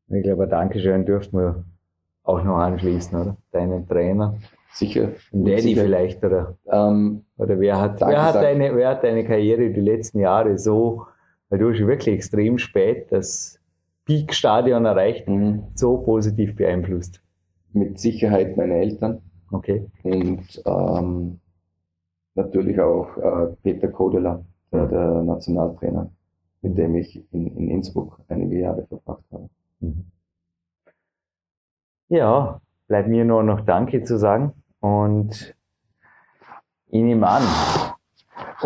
Ich glaube, Dankeschön dürften wir auch noch anschließen, oder? Deinen Trainer.
Sicher.
Daddy vielleicht, oder? Ähm, oder wer hat, wer hat, deine, wer hat deine Karriere die letzten Jahre so, weil du hast wirklich extrem spät das Peak-Stadion erreicht, mhm. so positiv beeinflusst?
mit Sicherheit meine Eltern.
Okay.
Und ähm, natürlich auch äh, Peter Kodela, der, der, Nationaltrainer, mit dem ich in, in Innsbruck einige Jahre verbracht habe. Mhm.
Ja, bleibt mir nur noch Danke zu sagen und ich nehme an,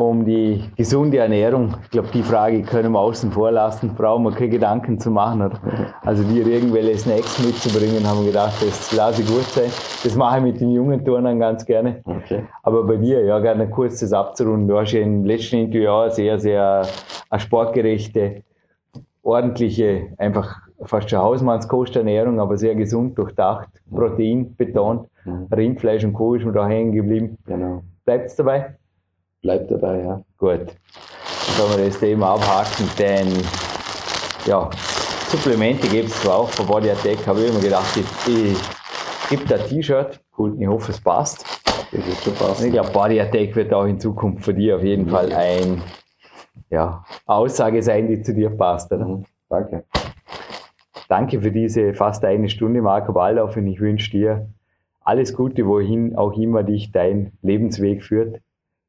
um die gesunde Ernährung. Ich glaube, die Frage können wir außen vor lassen. Brauchen wir keine Gedanken zu machen. Oder? Also dir irgendwelche Snacks mitzubringen, haben wir gedacht, das lasse gut sein. Das mache ich mit den jungen Turnern ganz gerne. Okay. Aber bei dir, ja, gerne kurz das abzurunden. Du hast ja im letzten Interview auch sehr, sehr eine sportgerechte, ordentliche, einfach fast schon Hausmannskosternährung, aber sehr gesund, durchdacht, Protein betont. Mhm. Rindfleisch und Co. ist mir da hängen geblieben.
Genau.
Bleibt es dabei?
Bleibt dabei, ja.
Gut. Dann können wir das Thema abhaken, denn ja, Supplemente gibt es zwar auch von Body Attack, habe ich immer gedacht, ich, ich gebe da ein T-Shirt, cool, ich hoffe es passt. Das ist schon passt. Ich glaube, Body Attack wird auch in Zukunft für dich auf jeden ja. Fall ein, ja, Aussage sein, die zu dir passt. Mhm.
Danke.
Danke für diese fast eine Stunde, Marco Waldorf, und ich wünsche dir alles Gute, wohin auch immer dich dein Lebensweg führt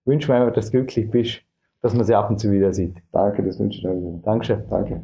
wünsche mir einfach, dass du glücklich bist, dass man sie ab und zu wieder sieht.
Danke, das wünsche ich dir.
Dankeschön.
Danke.